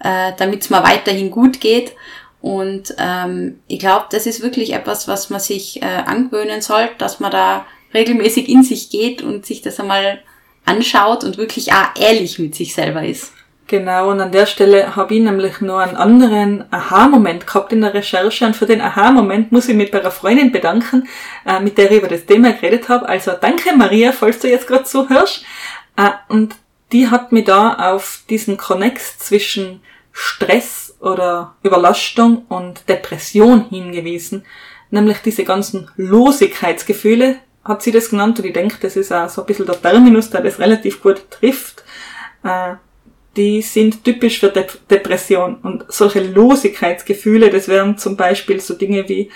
äh, damit es mal weiterhin gut geht. Und ähm, ich glaube, das ist wirklich etwas, was man sich äh, angewöhnen sollte, dass man da regelmäßig in sich geht und sich das einmal anschaut und wirklich auch ehrlich mit sich selber ist. Genau, und an der Stelle habe ich nämlich noch einen anderen Aha-Moment gehabt in der Recherche und für den Aha-Moment muss ich mich bei einer Freundin bedanken, äh, mit der ich über das Thema geredet habe. Also danke Maria, falls du jetzt gerade zuhörst. Äh, und die hat mich da auf diesen Connex zwischen Stress oder Überlastung und Depression hingewiesen, nämlich diese ganzen Losigkeitsgefühle, hat sie das genannt und ich denke, das ist auch so ein bisschen der Terminus, der das relativ gut trifft. Äh, die sind typisch für De Depression. Und solche Losigkeitsgefühle, das wären zum Beispiel so Dinge wie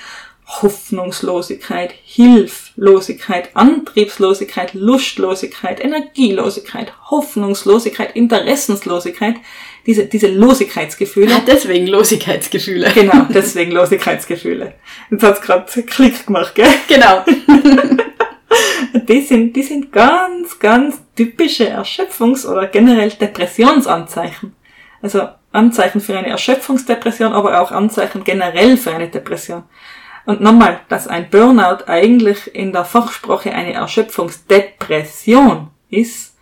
Hoffnungslosigkeit, Hilflosigkeit, Antriebslosigkeit, Lustlosigkeit, Energielosigkeit, Hoffnungslosigkeit, Interessenslosigkeit, diese, diese Losigkeitsgefühle. Ah, deswegen Losigkeitsgefühle. Genau, deswegen Losigkeitsgefühle. Jetzt hat's gerade Klick gemacht, gell? Genau. die sind, die sind ganz, ganz typische Erschöpfungs- oder generell Depressionsanzeichen. Also Anzeichen für eine Erschöpfungsdepression, aber auch Anzeichen generell für eine Depression. Und nochmal, dass ein Burnout eigentlich in der Fachsprache eine Erschöpfungsdepression ist,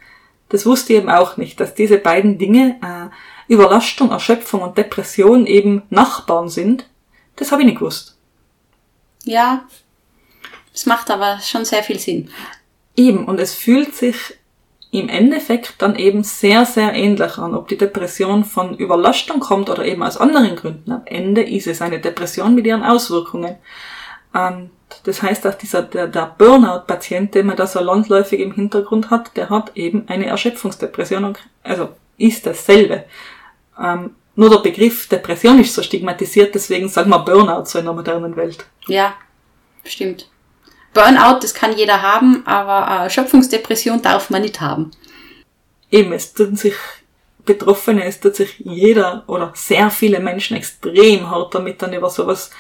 das wusste ich eben auch nicht, dass diese beiden Dinge, äh, Überlastung, Erschöpfung und Depression eben Nachbarn sind. Das habe ich nicht gewusst. Ja, es macht aber schon sehr viel Sinn. Eben, und es fühlt sich im Endeffekt dann eben sehr, sehr ähnlich an, ob die Depression von Überlastung kommt oder eben aus anderen Gründen. Am Ende ist es eine Depression mit ihren Auswirkungen. Und das heißt auch dieser, der, der Burnout-Patient, den man da so landläufig im Hintergrund hat, der hat eben eine Erschöpfungsdepression, also ist dasselbe. Ähm, nur der Begriff Depression ist so stigmatisiert, deswegen sagen wir Burnout so in der modernen Welt. Ja, stimmt. Burnout, das kann jeder haben, aber Erschöpfungsdepression darf man nicht haben. Eben, es tun sich Betroffene, es tut sich jeder oder sehr viele Menschen extrem hart damit, dann über sowas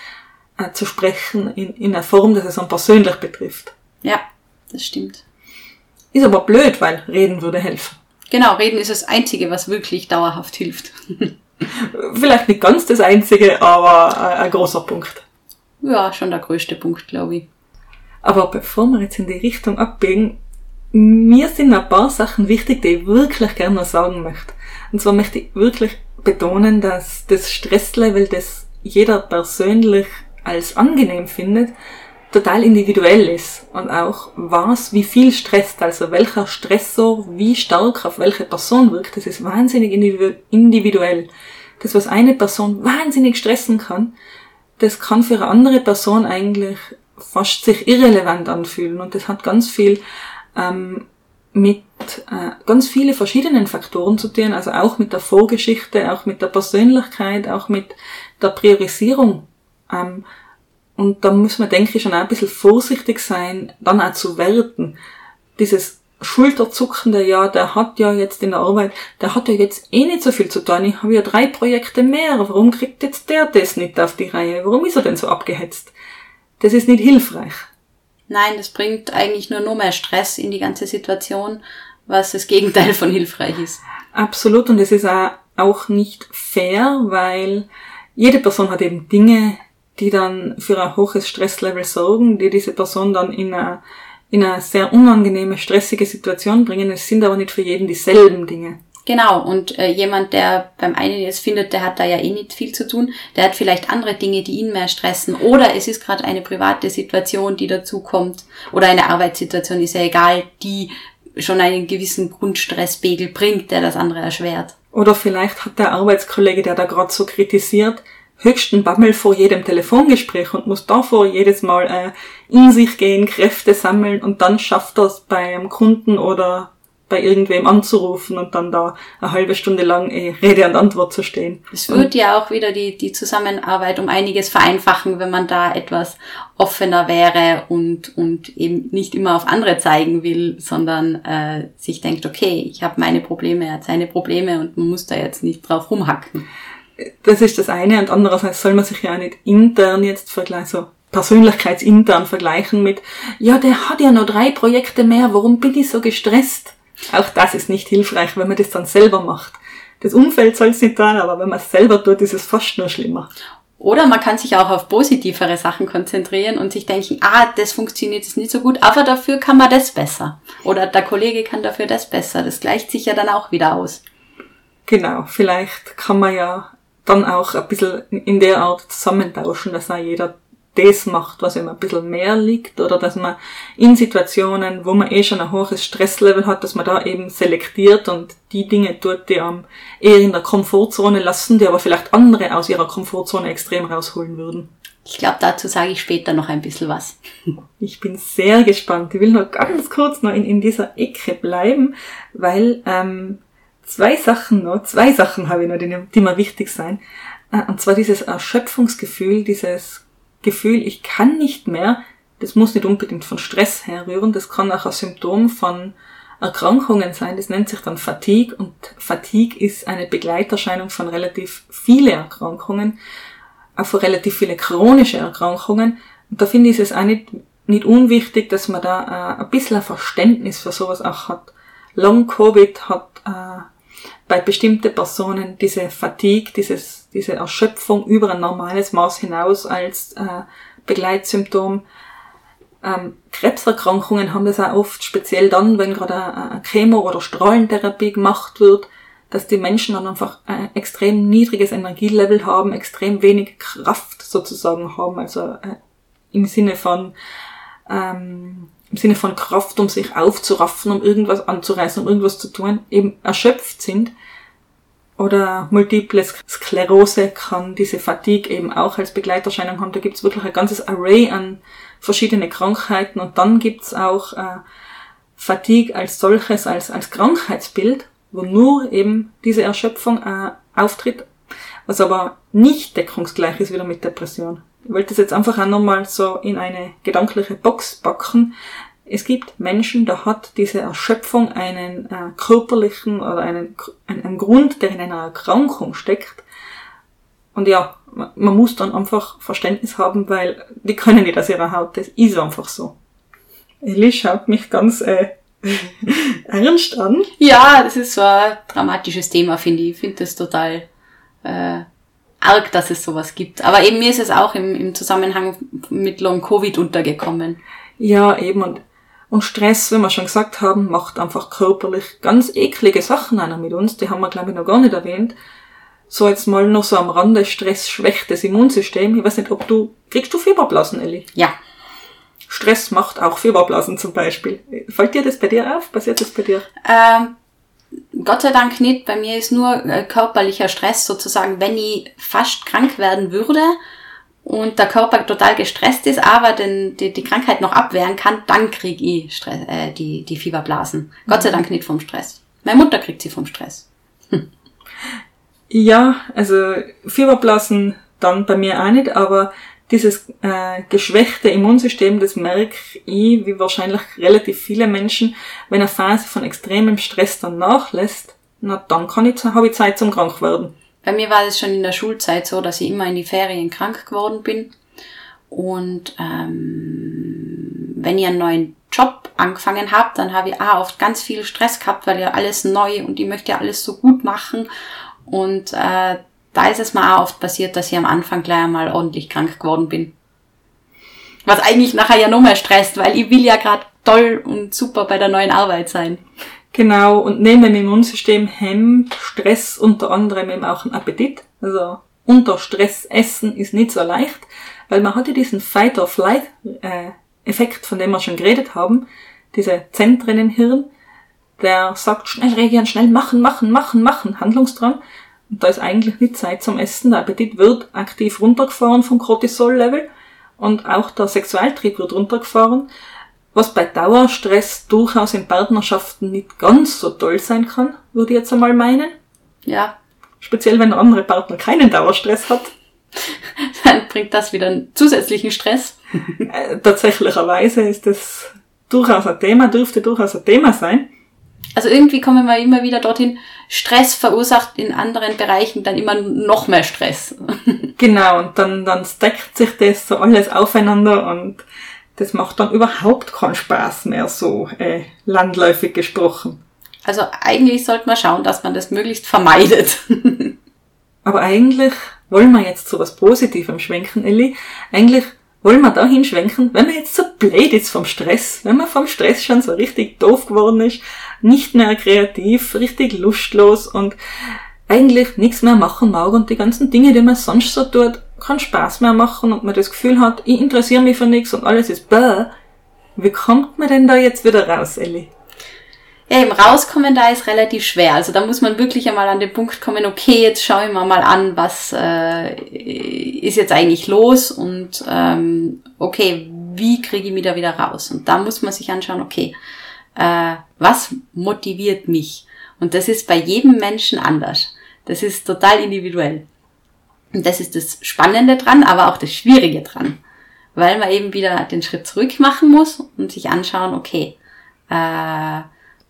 äh, zu sprechen, in, in einer Form, dass es einen persönlich betrifft. Ja, das stimmt. Ist aber blöd, weil reden würde helfen. Genau, reden ist das Einzige, was wirklich dauerhaft hilft. Vielleicht nicht ganz das Einzige, aber äh, ein großer Punkt. Ja, schon der größte Punkt, glaube ich. Aber bevor wir jetzt in die Richtung abbiegen, mir sind ein paar Sachen wichtig, die ich wirklich gerne noch sagen möchte. Und zwar möchte ich wirklich betonen, dass das Stresslevel, das jeder persönlich als angenehm findet, total individuell ist. Und auch was, wie viel stresst, also welcher Stressor wie stark auf welche Person wirkt, das ist wahnsinnig individuell. das, was eine Person wahnsinnig stressen kann, das kann für eine andere Person eigentlich fast sich irrelevant anfühlen. Und das hat ganz viel ähm, mit äh, ganz viele verschiedenen Faktoren zu tun, also auch mit der Vorgeschichte, auch mit der Persönlichkeit, auch mit der Priorisierung. Ähm, und da muss man, denke ich, schon auch ein bisschen vorsichtig sein, dann auch zu werten. Dieses Schulterzuckende, ja, der hat ja jetzt in der Arbeit, der hat ja jetzt eh nicht so viel zu tun. Ich habe ja drei Projekte mehr. Warum kriegt jetzt der das nicht auf die Reihe? Warum ist er denn so abgehetzt? Das ist nicht hilfreich. Nein, das bringt eigentlich nur noch mehr Stress in die ganze Situation, was das Gegenteil von hilfreich ist. Absolut. Und es ist auch nicht fair, weil jede Person hat eben Dinge, die dann für ein hohes Stresslevel sorgen, die diese Person dann in eine, in eine sehr unangenehme, stressige Situation bringen. Es sind aber nicht für jeden dieselben Dinge. Genau, und äh, jemand, der beim einen jetzt findet, der hat da ja eh nicht viel zu tun, der hat vielleicht andere Dinge, die ihn mehr stressen. Oder es ist gerade eine private Situation, die dazu kommt. Oder eine Arbeitssituation, ist ja egal, die schon einen gewissen Grundstresspegel bringt, der das andere erschwert. Oder vielleicht hat der Arbeitskollege, der da gerade so kritisiert, höchsten Bammel vor jedem Telefongespräch und muss davor jedes Mal äh, in sich gehen, Kräfte sammeln und dann schafft es beim Kunden oder bei irgendwem anzurufen und dann da eine halbe Stunde lang eh Rede und Antwort zu stehen. Es würde ja auch wieder die, die Zusammenarbeit um einiges vereinfachen, wenn man da etwas offener wäre und, und eben nicht immer auf andere zeigen will, sondern äh, sich denkt, okay, ich habe meine Probleme, er hat seine Probleme und man muss da jetzt nicht drauf rumhacken. Das ist das eine und andererseits soll man sich ja auch nicht intern jetzt vergleichen, so persönlichkeitsintern vergleichen mit, ja, der hat ja noch drei Projekte mehr, warum bin ich so gestresst? Auch das ist nicht hilfreich, wenn man das dann selber macht. Das Umfeld soll es nicht tun, aber wenn man es selber tut, ist es fast nur schlimmer. Oder man kann sich auch auf positivere Sachen konzentrieren und sich denken, ah, das funktioniert jetzt nicht so gut, aber dafür kann man das besser. Oder der Kollege kann dafür das besser. Das gleicht sich ja dann auch wieder aus. Genau, vielleicht kann man ja dann auch ein bisschen in der Art zusammentauschen, dass auch jeder das macht, was ihm ein bisschen mehr liegt oder dass man in Situationen, wo man eh schon ein hohes Stresslevel hat, dass man da eben selektiert und die Dinge tut, die am eher in der Komfortzone lassen, die aber vielleicht andere aus ihrer Komfortzone extrem rausholen würden. Ich glaube, dazu sage ich später noch ein bisschen was. Ich bin sehr gespannt. Ich will noch ganz kurz noch in, in dieser Ecke bleiben, weil ähm, zwei Sachen noch, zwei Sachen habe ich noch, die, die mir wichtig sein. Äh, und zwar dieses Erschöpfungsgefühl, dieses Gefühl, ich kann nicht mehr, das muss nicht unbedingt von Stress herrühren, das kann auch ein Symptom von Erkrankungen sein, das nennt sich dann Fatigue und Fatigue ist eine Begleiterscheinung von relativ viele Erkrankungen, auch von relativ viele chronische Erkrankungen. Und da finde ich es auch nicht, nicht unwichtig, dass man da äh, ein bisschen ein Verständnis für sowas auch hat. Long Covid hat äh, bei bestimmten Personen diese Fatigue, dieses, diese Erschöpfung über ein normales Maß hinaus als äh, Begleitsymptom. Ähm, Krebserkrankungen haben das auch oft, speziell dann, wenn gerade eine Chemo- oder Strahlentherapie gemacht wird, dass die Menschen dann einfach ein extrem niedriges Energielevel haben, extrem wenig Kraft sozusagen haben, also äh, im Sinne von ähm, im Sinne von Kraft, um sich aufzuraffen, um irgendwas anzureißen, um irgendwas zu tun, eben erschöpft sind. Oder multiple Sklerose kann diese Fatigue eben auch als Begleiterscheinung haben. Da gibt's wirklich ein ganzes Array an verschiedene Krankheiten und dann gibt's auch äh, Fatigue als solches, als, als Krankheitsbild, wo nur eben diese Erschöpfung äh, auftritt, was aber nicht deckungsgleich ist wieder mit Depression. Ich wollte das jetzt einfach auch nochmal so in eine gedankliche Box packen. Es gibt Menschen, da hat diese Erschöpfung einen äh, körperlichen oder einen, einen Grund, der in einer Erkrankung steckt. Und ja, man muss dann einfach Verständnis haben, weil die können nicht aus ihrer Haut. Das ist einfach so. Ellie schaut mich ganz äh, ernst an. Ja, das ist so ein dramatisches Thema, finde ich. Ich finde das total äh, arg, dass es sowas gibt. Aber eben mir ist es auch im, im Zusammenhang mit Long Covid untergekommen. Ja, eben. Und, und Stress, wie wir schon gesagt haben, macht einfach körperlich ganz eklige Sachen einer mit uns. Die haben wir, glaube ich, noch gar nicht erwähnt. So jetzt mal noch so am Rande, Stress schwächt das Immunsystem. Ich weiß nicht, ob du, kriegst du Fieberblasen, Elli? Ja. Stress macht auch Fieberblasen zum Beispiel. Fällt dir das bei dir auf? Passiert das bei dir? Ähm, Gott sei Dank nicht. Bei mir ist nur äh, körperlicher Stress sozusagen, wenn ich fast krank werden würde und der Körper total gestresst ist, aber den, die, die Krankheit noch abwehren kann, dann kriege ich Stress, äh, die, die Fieberblasen. Mhm. Gott sei Dank nicht vom Stress. Meine Mutter kriegt sie vom Stress. Hm. Ja, also Fieberblasen dann bei mir auch nicht, aber dieses äh, geschwächte Immunsystem, das merke ich, wie wahrscheinlich relativ viele Menschen, wenn eine Phase von extremem Stress dann nachlässt, na dann kann ich, habe ich Zeit zum krank werden. Bei mir war es schon in der Schulzeit so, dass ich immer in die Ferien krank geworden bin. Und ähm, wenn ich einen neuen Job angefangen habe, dann habe ich auch oft ganz viel Stress gehabt, weil ja alles neu und ich möchte ja alles so gut machen. Und äh, da ist es mir auch oft passiert, dass ich am Anfang gleich einmal ordentlich krank geworden bin. Was eigentlich nachher ja noch mehr stresst, weil ich will ja gerade toll und super bei der neuen Arbeit sein. Genau, und neben dem Immunsystem hemmt Stress unter anderem eben auch einen Appetit. Also unter Stress essen ist nicht so leicht, weil man hat ja diesen Fight-or-Flight-Effekt, von dem wir schon geredet haben, diese Zentren im Hirn, der sagt schnell reagieren, schnell machen, machen, machen, machen, Handlungsdrang. Und da ist eigentlich nicht Zeit zum Essen. Der Appetit wird aktiv runtergefahren vom Cortisol-Level und auch der Sexualtrieb wird runtergefahren, was bei Dauerstress durchaus in Partnerschaften nicht ganz so toll sein kann, würde ich jetzt einmal meinen. Ja. Speziell wenn der andere Partner keinen Dauerstress hat. Dann bringt das wieder einen zusätzlichen Stress. Äh, tatsächlicherweise ist das durchaus ein Thema, dürfte durchaus ein Thema sein. Also irgendwie kommen wir immer wieder dorthin, Stress verursacht in anderen Bereichen dann immer noch mehr Stress. genau, und dann, dann stackt sich das so alles aufeinander und das macht dann überhaupt keinen Spaß mehr, so äh, landläufig gesprochen. Also eigentlich sollte man schauen, dass man das möglichst vermeidet. Aber eigentlich wollen wir jetzt zu was Positivem schwenken, Elli. Eigentlich wollen wir da hinschwenken, wenn man jetzt so blöd ist vom Stress, wenn man vom Stress schon so richtig doof geworden ist, nicht mehr kreativ, richtig lustlos und eigentlich nichts mehr machen mag und die ganzen Dinge, die man sonst so tut, keinen Spaß mehr machen und man das Gefühl hat, ich interessiere mich für nichts und alles ist bäh. Wie kommt man denn da jetzt wieder raus, Elli? Ja, eben rauskommen da ist relativ schwer. Also da muss man wirklich einmal an den Punkt kommen, okay, jetzt schaue ich mir mal an, was äh, ist jetzt eigentlich los und ähm, okay, wie kriege ich mich da wieder raus? Und da muss man sich anschauen, okay, äh, was motiviert mich? Und das ist bei jedem Menschen anders. Das ist total individuell. Und das ist das Spannende dran, aber auch das Schwierige dran. Weil man eben wieder den Schritt zurück machen muss und sich anschauen, okay, äh,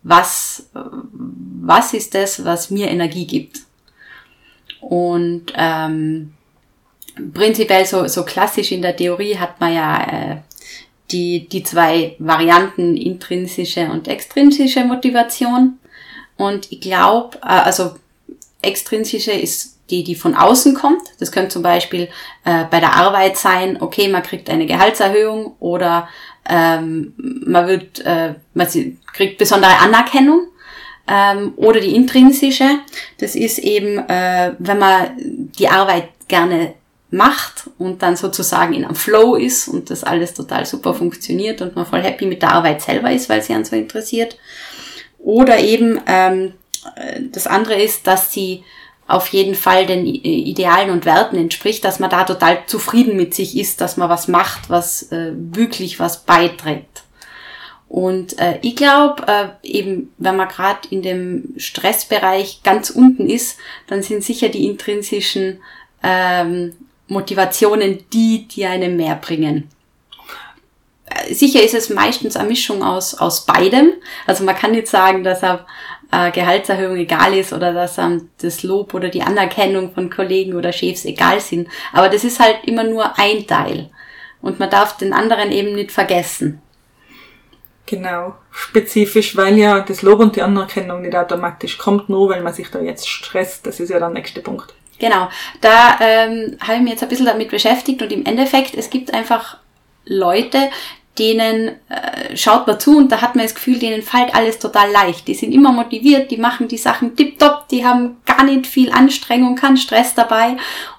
was, was ist das, was mir Energie gibt. Und ähm, prinzipiell so, so klassisch in der Theorie hat man ja äh, die, die zwei Varianten intrinsische und extrinsische Motivation. Und ich glaube, äh, also extrinsische ist die, die von außen kommt. Das könnte zum Beispiel äh, bei der Arbeit sein, okay, man kriegt eine Gehaltserhöhung oder ähm, man wird, äh, man kriegt besondere Anerkennung. Ähm, oder die intrinsische, das ist eben, äh, wenn man die Arbeit gerne macht und dann sozusagen in einem Flow ist und das alles total super funktioniert und man voll happy mit der Arbeit selber ist, weil sie einen so interessiert. Oder eben ähm, äh, das andere ist, dass sie auf jeden Fall den Idealen und Werten entspricht, dass man da total zufrieden mit sich ist, dass man was macht, was äh, wirklich was beiträgt. Und äh, ich glaube, äh, eben, wenn man gerade in dem Stressbereich ganz unten ist, dann sind sicher die intrinsischen ähm, Motivationen die, die einem mehr bringen. Äh, sicher ist es meistens eine Mischung aus, aus beidem. Also man kann nicht sagen, dass er äh, Gehaltserhöhung egal ist oder dass ähm, das Lob oder die Anerkennung von Kollegen oder Chefs egal sind. Aber das ist halt immer nur ein Teil. Und man darf den anderen eben nicht vergessen. Genau, spezifisch, weil ja das Lob und die Anerkennung nicht automatisch kommt, nur weil man sich da jetzt stresst. Das ist ja der nächste Punkt. Genau, da ähm, habe ich mich jetzt ein bisschen damit beschäftigt und im Endeffekt, es gibt einfach Leute, denen äh, schaut man zu und da hat man das Gefühl, denen fällt alles total leicht. Die sind immer motiviert, die machen die Sachen tipptopp, die haben gar nicht viel Anstrengung, keinen Stress dabei.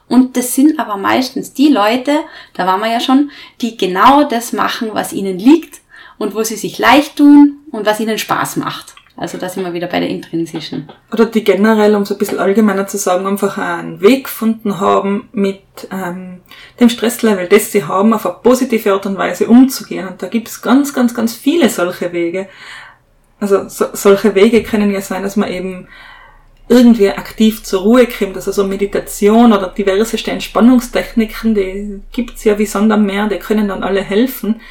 Und das sind aber meistens die Leute, da waren wir ja schon, die genau das machen, was ihnen liegt und wo sie sich leicht tun und was ihnen Spaß macht. Also da sind wir wieder bei der intrinsischen. Oder die generell, um es ein bisschen allgemeiner zu sagen, einfach einen Weg gefunden haben, mit ähm, dem Stresslevel, das sie haben, auf eine positive Art und Weise umzugehen. Und da gibt es ganz, ganz, ganz viele solche Wege. Also so, solche Wege können ja sein, dass man eben irgendwie aktiv zur Ruhe kommt, also so Meditation oder diverseste Entspannungstechniken, die gibt's ja wie Sand die können dann alle helfen,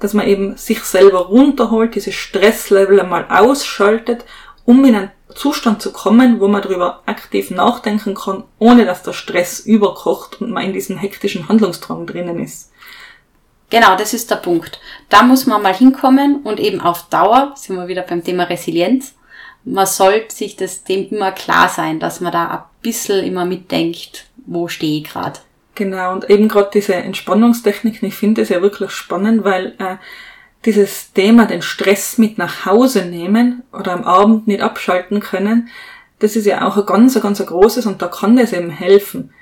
dass man eben sich selber runterholt, dieses Stresslevel einmal ausschaltet, um in einen Zustand zu kommen, wo man darüber aktiv nachdenken kann, ohne dass der Stress überkocht und man in diesem hektischen Handlungsdrang drinnen ist. Genau, das ist der Punkt. Da muss man mal hinkommen und eben auf Dauer, sind wir wieder beim Thema Resilienz, man sollte sich das dem immer klar sein, dass man da ein bisschen immer mitdenkt, wo stehe ich gerade. Genau, und eben gerade diese Entspannungstechniken, ich finde es ja wirklich spannend, weil äh, dieses Thema, den Stress mit nach Hause nehmen oder am Abend nicht abschalten können, das ist ja auch ein ganz, ganz großes und da kann das eben helfen.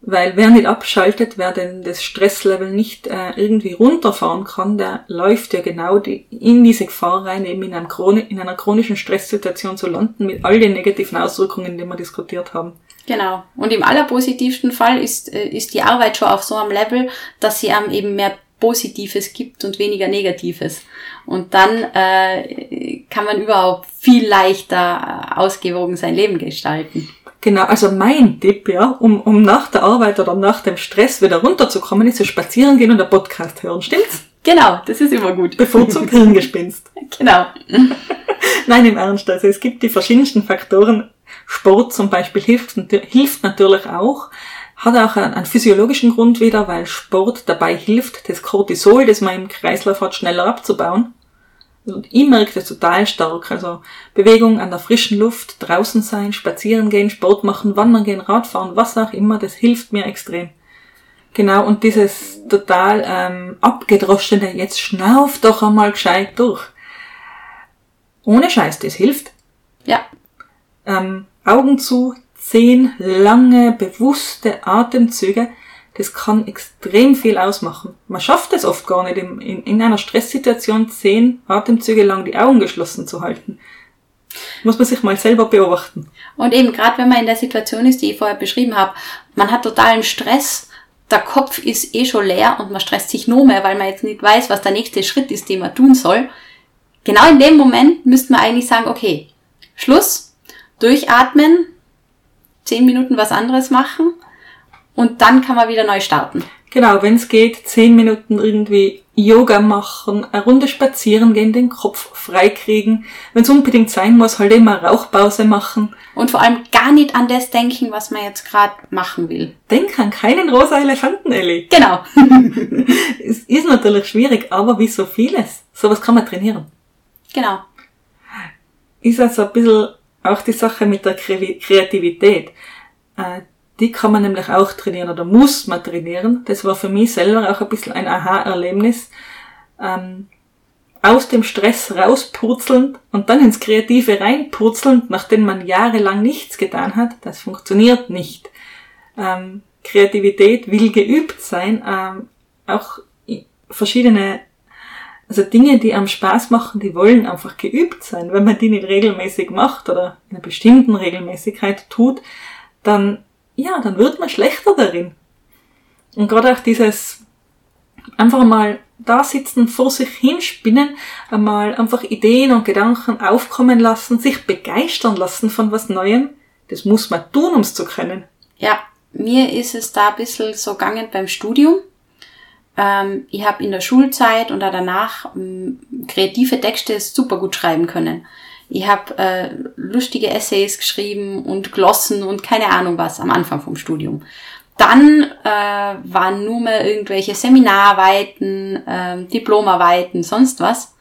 Weil wer nicht abschaltet, wer denn das Stresslevel nicht äh, irgendwie runterfahren kann, der läuft ja genau die, in diese Gefahr rein, eben in, einem Chroni in einer chronischen Stresssituation zu landen, mit all den negativen Auswirkungen, die wir diskutiert haben. Genau. Und im allerpositivsten Fall ist, äh, ist die Arbeit schon auf so einem Level, dass sie einem eben mehr Positives gibt und weniger Negatives. Und dann äh, kann man überhaupt viel leichter äh, ausgewogen sein Leben gestalten. Genau, also mein Tipp, ja, um, um nach der Arbeit oder nach dem Stress wieder runterzukommen, ist zu spazieren gehen und einen Podcast hören, stimmt's? Genau, das ist immer gut. Bevorzugt Hirngespinst. Genau. Nein, im Ernst, also es gibt die verschiedensten Faktoren. Sport zum Beispiel hilft, hilft natürlich auch, hat auch einen, physiologischen Grund wieder, weil Sport dabei hilft, das Cortisol, das man im Kreislauf hat, schneller abzubauen. Und ich merke das total stark. Also Bewegung an der frischen Luft, draußen sein, spazieren gehen, Sport machen, wandern gehen, Radfahren, was auch immer, das hilft mir extrem. Genau, und dieses total ähm, abgedroschene, jetzt schnauf doch einmal gescheit durch. Ohne Scheiß, das hilft. Ja. Ähm, Augen zu, zehn lange, bewusste Atemzüge das kann extrem viel ausmachen. Man schafft es oft gar nicht, in, in, in einer Stresssituation zehn Atemzüge lang die Augen geschlossen zu halten. Muss man sich mal selber beobachten. Und eben gerade wenn man in der Situation ist, die ich vorher beschrieben habe, man hat totalen Stress, der Kopf ist eh schon leer und man stresst sich nur mehr, weil man jetzt nicht weiß, was der nächste Schritt ist, den man tun soll. Genau in dem Moment müsste man eigentlich sagen, okay, Schluss, durchatmen, zehn Minuten was anderes machen und dann kann man wieder neu starten. Genau, wenn es geht, zehn Minuten irgendwie Yoga machen, eine Runde spazieren gehen, den Kopf freikriegen. Wenn es unbedingt sein muss, halt immer Rauchpause machen. Und vor allem gar nicht an das denken, was man jetzt gerade machen will. Denk an keinen rosa Elefanten, Elli. Genau. es ist natürlich schwierig, aber wie so vieles. Sowas kann man trainieren. Genau. Ist also ein bisschen auch die Sache mit der Kreativität. Äh, die kann man nämlich auch trainieren oder muss man trainieren. Das war für mich selber auch ein bisschen ein Aha-Erlebnis. Ähm, aus dem Stress rauspurzelnd und dann ins Kreative reinpurzelnd, nachdem man jahrelang nichts getan hat, das funktioniert nicht. Ähm, Kreativität will geübt sein, ähm, auch verschiedene, also Dinge, die am Spaß machen, die wollen einfach geübt sein. Wenn man die nicht regelmäßig macht oder in einer bestimmten Regelmäßigkeit tut, dann ja, dann wird man schlechter darin. Und gerade auch dieses einfach mal da sitzen, vor sich hinspinnen, einmal einfach Ideen und Gedanken aufkommen lassen, sich begeistern lassen von was Neuem, das muss man tun, um es zu können. Ja, mir ist es da ein bisschen so gegangen beim Studium. Ähm, ich habe in der Schulzeit und danach ähm, kreative Texte super gut schreiben können. Ich habe äh, lustige Essays geschrieben und Glossen und keine Ahnung was am Anfang vom Studium. Dann äh, waren nur mehr irgendwelche Seminararbeiten, äh, Diplomarbeiten, sonst was.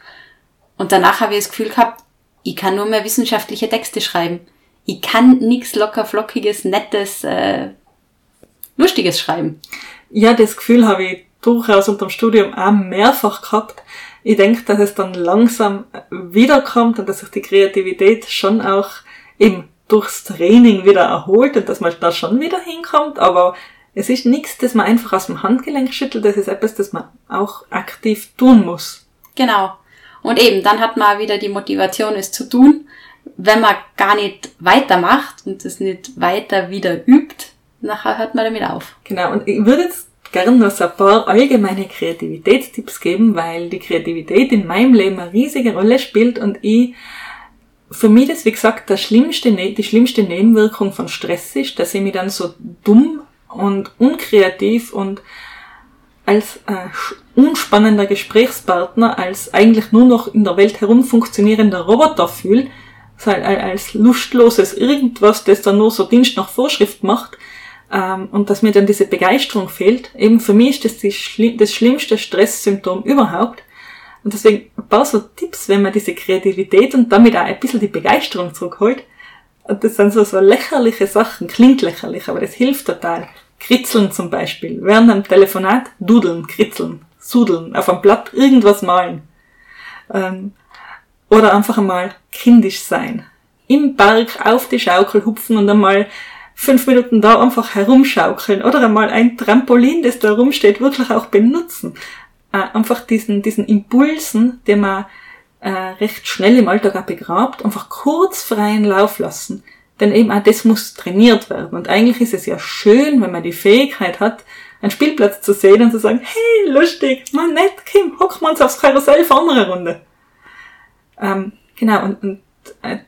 Und danach habe ich das Gefühl gehabt, ich kann nur mehr wissenschaftliche Texte schreiben. Ich kann nichts locker flockiges, nettes, äh, lustiges schreiben. Ja, das Gefühl habe ich durchaus unter dem Studium auch mehrfach gehabt ich denke, dass es dann langsam wiederkommt und dass sich die Kreativität schon auch eben durchs Training wieder erholt und dass man da schon wieder hinkommt, aber es ist nichts, das man einfach aus dem Handgelenk schüttelt, das ist etwas, das man auch aktiv tun muss. Genau. Und eben, dann hat man wieder die Motivation, es zu tun. Wenn man gar nicht weitermacht und es nicht weiter wieder übt, nachher hört man damit auf. Genau, und ich würde jetzt gerne noch so ein paar allgemeine Kreativitätstipps geben, weil die Kreativität in meinem Leben eine riesige Rolle spielt und ich für mich das, wie gesagt, der schlimmste, Ne- die schlimmste Nebenwirkung von Stress ist, dass ich mich dann so dumm und unkreativ und als äh, unspannender Gesprächspartner, als eigentlich nur noch in der Welt herumfunktionierender Roboter fühle, al- als lustloses irgendwas, das dann nur so Dienst nach Vorschrift macht, ähm, und dass mir dann diese Begeisterung fehlt. Eben für mich ist das die schli das schlimmste Stresssymptom überhaupt. Und deswegen ein paar so Tipps, wenn man diese Kreativität und damit auch ein bisschen die Begeisterung zurückholt. Und das sind so, so lächerliche Sachen, klingt lächerlich, aber das hilft total. Kritzeln zum Beispiel. Während einem Telefonat dudeln, kritzeln, sudeln, auf einem Blatt irgendwas malen. Ähm, oder einfach einmal kindisch sein. Im Park auf die Schaukel hupfen und einmal fünf Minuten da einfach herumschaukeln oder einmal ein Trampolin, das da rumsteht, wirklich auch benutzen. Äh, einfach diesen, diesen Impulsen, den man äh, recht schnell im Alltag auch begrabt, einfach kurz freien Lauf lassen. Denn eben auch das muss trainiert werden. Und eigentlich ist es ja schön, wenn man die Fähigkeit hat, einen Spielplatz zu sehen und zu sagen, hey, lustig, man nett, Kim, hocken wir uns aufs Karussell, fahren wir eine Runde. Ähm, genau, und, und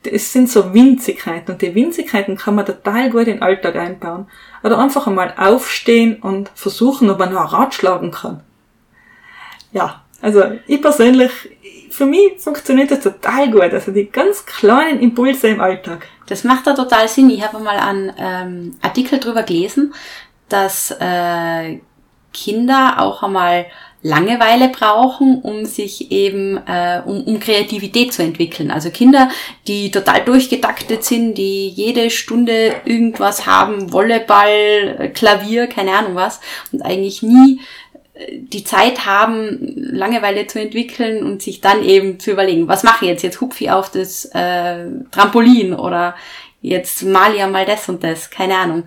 es sind so Winzigkeiten und die Winzigkeiten kann man total gut in den Alltag einbauen. Oder einfach einmal aufstehen und versuchen, ob man noch ein Rad schlagen kann. Ja, also ich persönlich, für mich funktioniert das total gut. Also die ganz kleinen Impulse im Alltag. Das macht da total Sinn. Ich habe mal einen ähm, Artikel drüber gelesen, dass äh, Kinder auch einmal Langeweile brauchen, um sich eben, äh, um, um Kreativität zu entwickeln. Also Kinder, die total durchgetaktet sind, die jede Stunde irgendwas haben, Volleyball, äh, Klavier, keine Ahnung was, und eigentlich nie äh, die Zeit haben, Langeweile zu entwickeln und sich dann eben zu überlegen, was mache ich jetzt? Jetzt hupfe ich auf das äh, Trampolin oder jetzt ich ja mal das und das, keine Ahnung.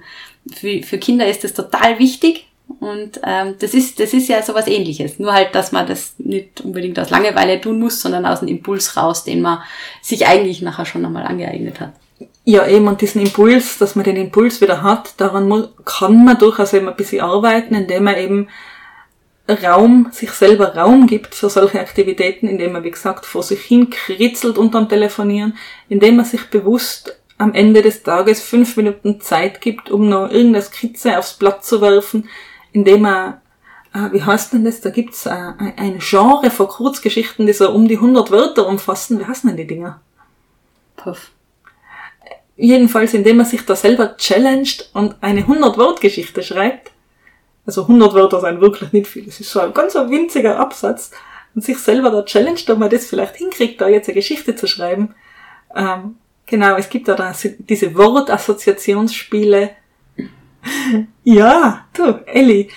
Für, für Kinder ist das total wichtig und ähm, das ist das ist ja sowas ähnliches. Nur halt, dass man das nicht unbedingt aus Langeweile tun muss, sondern aus einem Impuls raus, den man sich eigentlich nachher schon einmal angeeignet hat. Ja, eben, und diesen Impuls, dass man den Impuls wieder hat, daran kann man durchaus eben ein bisschen arbeiten, indem man eben Raum, sich selber Raum gibt für solche Aktivitäten, indem man, wie gesagt, vor sich hin kritzelt unterm Telefonieren, indem man sich bewusst am Ende des Tages fünf Minuten Zeit gibt, um noch irgendeine Skizze aufs Blatt zu werfen, indem man, äh, wie heißt denn das, da gibt's äh, ein Genre von Kurzgeschichten, die so um die 100 Wörter umfassen, wie heißen denn die Dinger? Puff. Jedenfalls, indem man sich da selber challenged und eine 100-Wort-Geschichte schreibt. Also 100 Wörter sind wirklich nicht viel. Es ist so ein ganz ein winziger Absatz. Und sich selber da challenged, ob man das vielleicht hinkriegt, da jetzt eine Geschichte zu schreiben. Ähm, genau, es gibt da, da diese Wortassoziationsspiele. Ja, du, Elli,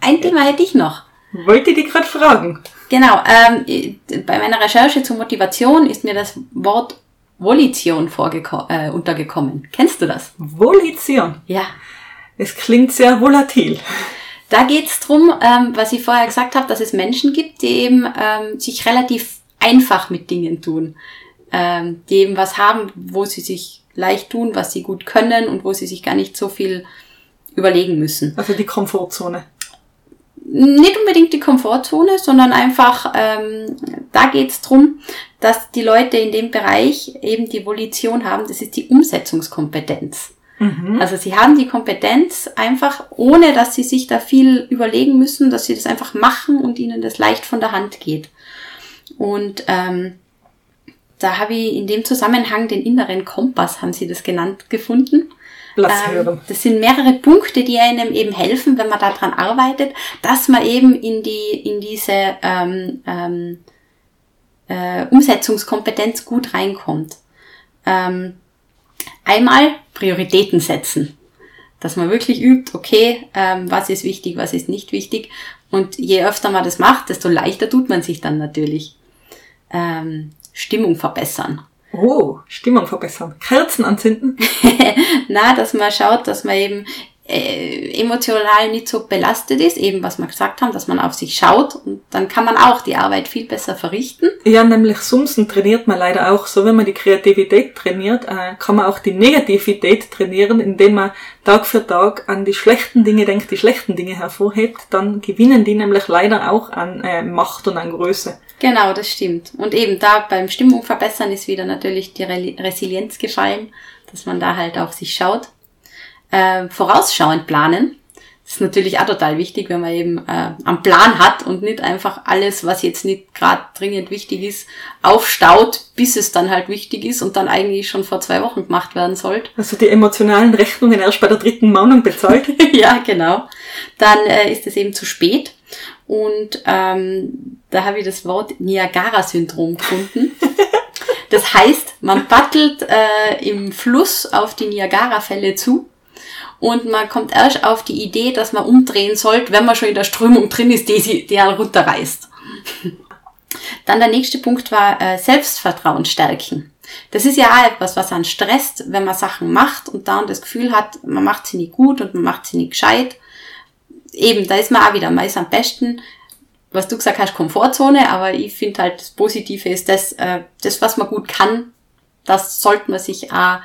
Ein Thema hätte ich noch. wollte ich dich gerade fragen. Genau, ähm, bei meiner Recherche zur Motivation ist mir das Wort Volition vorgeko- äh, untergekommen. Kennst du das? Volition. Ja. Es klingt sehr volatil. Da geht's drum, ähm, was ich vorher gesagt habe, dass es Menschen gibt, die eben ähm, sich relativ einfach mit Dingen tun. Ähm, die eben was haben, wo sie sich leicht tun, was sie gut können und wo sie sich gar nicht so viel überlegen müssen. Also die Komfortzone. nicht unbedingt die Komfortzone, sondern einfach, ähm, da geht's drum, dass die Leute in dem Bereich eben die Volition haben, das ist die Umsetzungskompetenz. Also sie haben die Kompetenz einfach, ohne dass sie sich da viel überlegen müssen, dass sie das einfach machen und ihnen das leicht von der Hand geht. Und ähm, da habe ich in dem Zusammenhang den inneren Kompass, haben sie das genannt, gefunden. Lass Ähm, hören. das sind mehrere Punkte, die einem eben helfen, wenn man daran arbeitet, dass man eben in die in diese ähm, ähm, äh, Umsetzungskompetenz gut reinkommt. Ähm, einmal Prioritäten setzen, dass man wirklich übt, okay, ähm, was ist wichtig, was ist nicht wichtig. Und je öfter man das macht, desto leichter tut man sich dann natürlich. Ähm, Stimmung verbessern. Oh, Stimmung verbessern. Kerzen anzünden. Na, dass man schaut, dass man eben äh, emotional nicht so belastet ist, eben was wir gesagt haben, dass man auf sich schaut und dann kann man auch die Arbeit viel besser verrichten. Ja, nämlich Sumsen trainiert man leider auch so, wenn man die Kreativität trainiert, äh, kann man auch die Negativität trainieren, indem man Tag für Tag an die schlechten Dinge denkt, die schlechten Dinge hervorhebt, dann gewinnen die nämlich leider auch an äh, Macht und an Größe. Genau, das stimmt. Und eben da beim Stimmung verbessern ist wieder natürlich die Resilienz gefallen, dass man da halt auf sich schaut äh, vorausschauend planen. Das ist natürlich auch total wichtig, wenn man eben äh, am Plan hat und nicht einfach alles, was jetzt nicht gerade dringend wichtig ist, aufstaut, bis es dann halt wichtig ist und dann eigentlich schon vor zwei Wochen gemacht werden sollte. Also die emotionalen Rechnungen erst bei der dritten Mahnung bezahlt. ja, genau. Dann äh, ist es eben zu spät. Und ähm, da habe ich das Wort Niagara-Syndrom gefunden. Das heißt, man paddelt äh, im Fluss auf die Niagara-Fälle zu und man kommt erst auf die Idee, dass man umdrehen sollte, wenn man schon in der Strömung drin ist, die sie die runterreißt. Dann der nächste Punkt war äh, Selbstvertrauen stärken. Das ist ja auch etwas, was an stresst, wenn man Sachen macht und dann das Gefühl hat, man macht sie nicht gut und man macht sie nicht gescheit. Eben, da ist man auch wieder meist am besten, was du gesagt hast, Komfortzone, aber ich finde halt, das Positive ist, dass äh, das, was man gut kann, das sollte man sich auch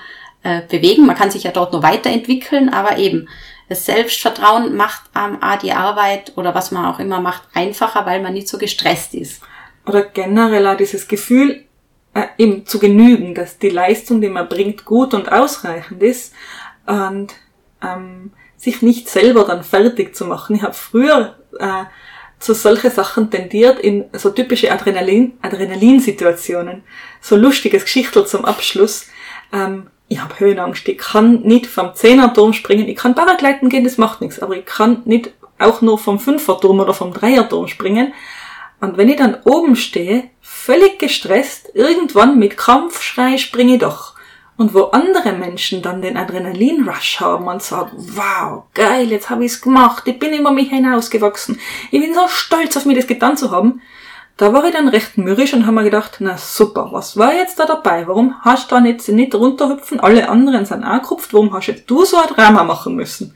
äh, bewegen. Man kann sich ja dort nur weiterentwickeln, aber eben das Selbstvertrauen macht ähm, auch die Arbeit oder was man auch immer macht einfacher, weil man nicht so gestresst ist. Oder generell auch dieses Gefühl, äh, eben zu genügen, dass die Leistung, die man bringt, gut und ausreichend ist und ähm, sich nicht selber dann fertig zu machen. Ich habe früher äh, zu solche Sachen tendiert in so typische Adrenalin, Adrenalinsituationen, so lustiges Geschichtel zum Abschluss. Ähm, ich habe Höhenangst, ich kann nicht vom Zehnerturm springen, ich kann Paragleiten gehen, das macht nichts, aber ich kann nicht auch nur vom Fünferturm oder vom Dreierturm springen. Und wenn ich dann oben stehe, völlig gestresst, irgendwann mit Kampfschrei springe ich doch. Und wo andere Menschen dann den Adrenalinrush haben und sagen, wow, geil, jetzt habe ich's gemacht, ich bin über mich hinausgewachsen, ich bin so stolz auf mich, das getan zu haben, da war ich dann recht mürrisch und habe mir gedacht, na super, was war jetzt da dabei? Warum hast du da nicht, nicht runterhüpfen? Alle anderen sind auch gerupft, warum hast jetzt du so ein Drama machen müssen?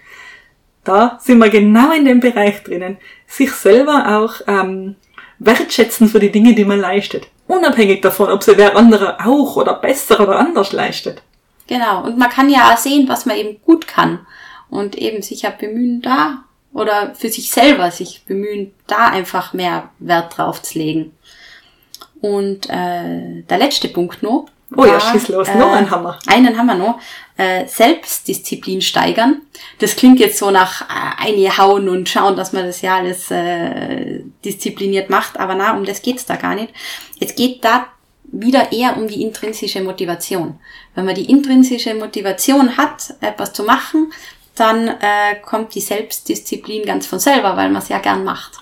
Da sind wir genau in dem Bereich drinnen. Sich selber auch ähm, wertschätzen für die Dinge, die man leistet. Unabhängig davon, ob sie wer andere auch oder besser oder anders leistet. Genau, und man kann ja auch sehen, was man eben gut kann. Und eben sich ja bemühen, da oder für sich selber sich bemühen, da einfach mehr Wert drauf zu legen. Und äh, der letzte Punkt noch. Oh war, ja, schieß los, äh, noch ein Hammer. Einen wir noch. Äh, Selbstdisziplin steigern. Das klingt jetzt so nach äh, einhauen und schauen, dass man das ja alles äh, diszipliniert macht, aber na, um das geht's da gar nicht. Es geht da wieder eher um die intrinsische Motivation. Wenn man die intrinsische Motivation hat, etwas zu machen, dann äh, kommt die Selbstdisziplin ganz von selber, weil man es ja gern macht.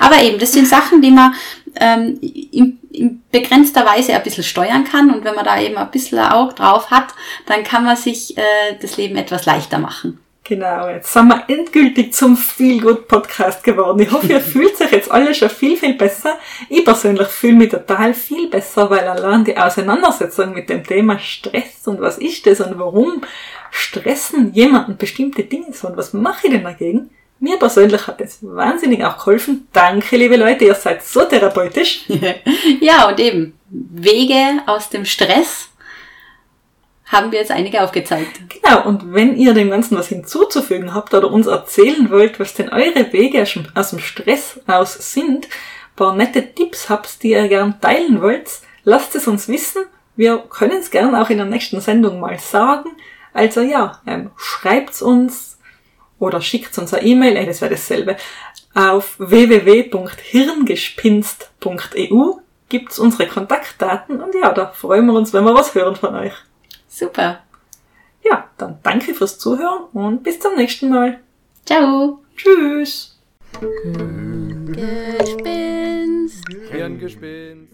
Aber eben, das sind Sachen, die man ähm, in, in begrenzter Weise ein bisschen steuern kann und wenn man da eben ein bisschen auch drauf hat, dann kann man sich äh, das Leben etwas leichter machen. Genau, jetzt sind wir endgültig zum Feel Good Podcast geworden. Ich hoffe, ihr fühlt sich jetzt alle schon viel, viel besser. Ich persönlich fühle mich total viel besser, weil allein die Auseinandersetzung mit dem Thema Stress und was ist das und warum stressen jemanden bestimmte Dinge so und was mache ich denn dagegen? Mir persönlich hat das wahnsinnig auch geholfen. Danke, liebe Leute, ihr seid so therapeutisch. ja, und eben Wege aus dem Stress haben wir jetzt einige aufgezeigt. Genau, und wenn ihr dem Ganzen was hinzuzufügen habt oder uns erzählen wollt, was denn eure Wege aus dem Stress aus sind, paar nette Tipps habt, die ihr gern teilen wollt, lasst es uns wissen. Wir können es gern auch in der nächsten Sendung mal sagen. Also ja, ähm, schreibt's uns oder schickt uns eine E-Mail, ey, das wäre dasselbe, auf www.hirngespinst.eu gibt's unsere Kontaktdaten und ja, da freuen wir uns, wenn wir was hören von euch. Super. Ja, dann danke fürs Zuhören und bis zum nächsten Mal. Ciao. Tschüss. Hirngespinst. Hirngespinst.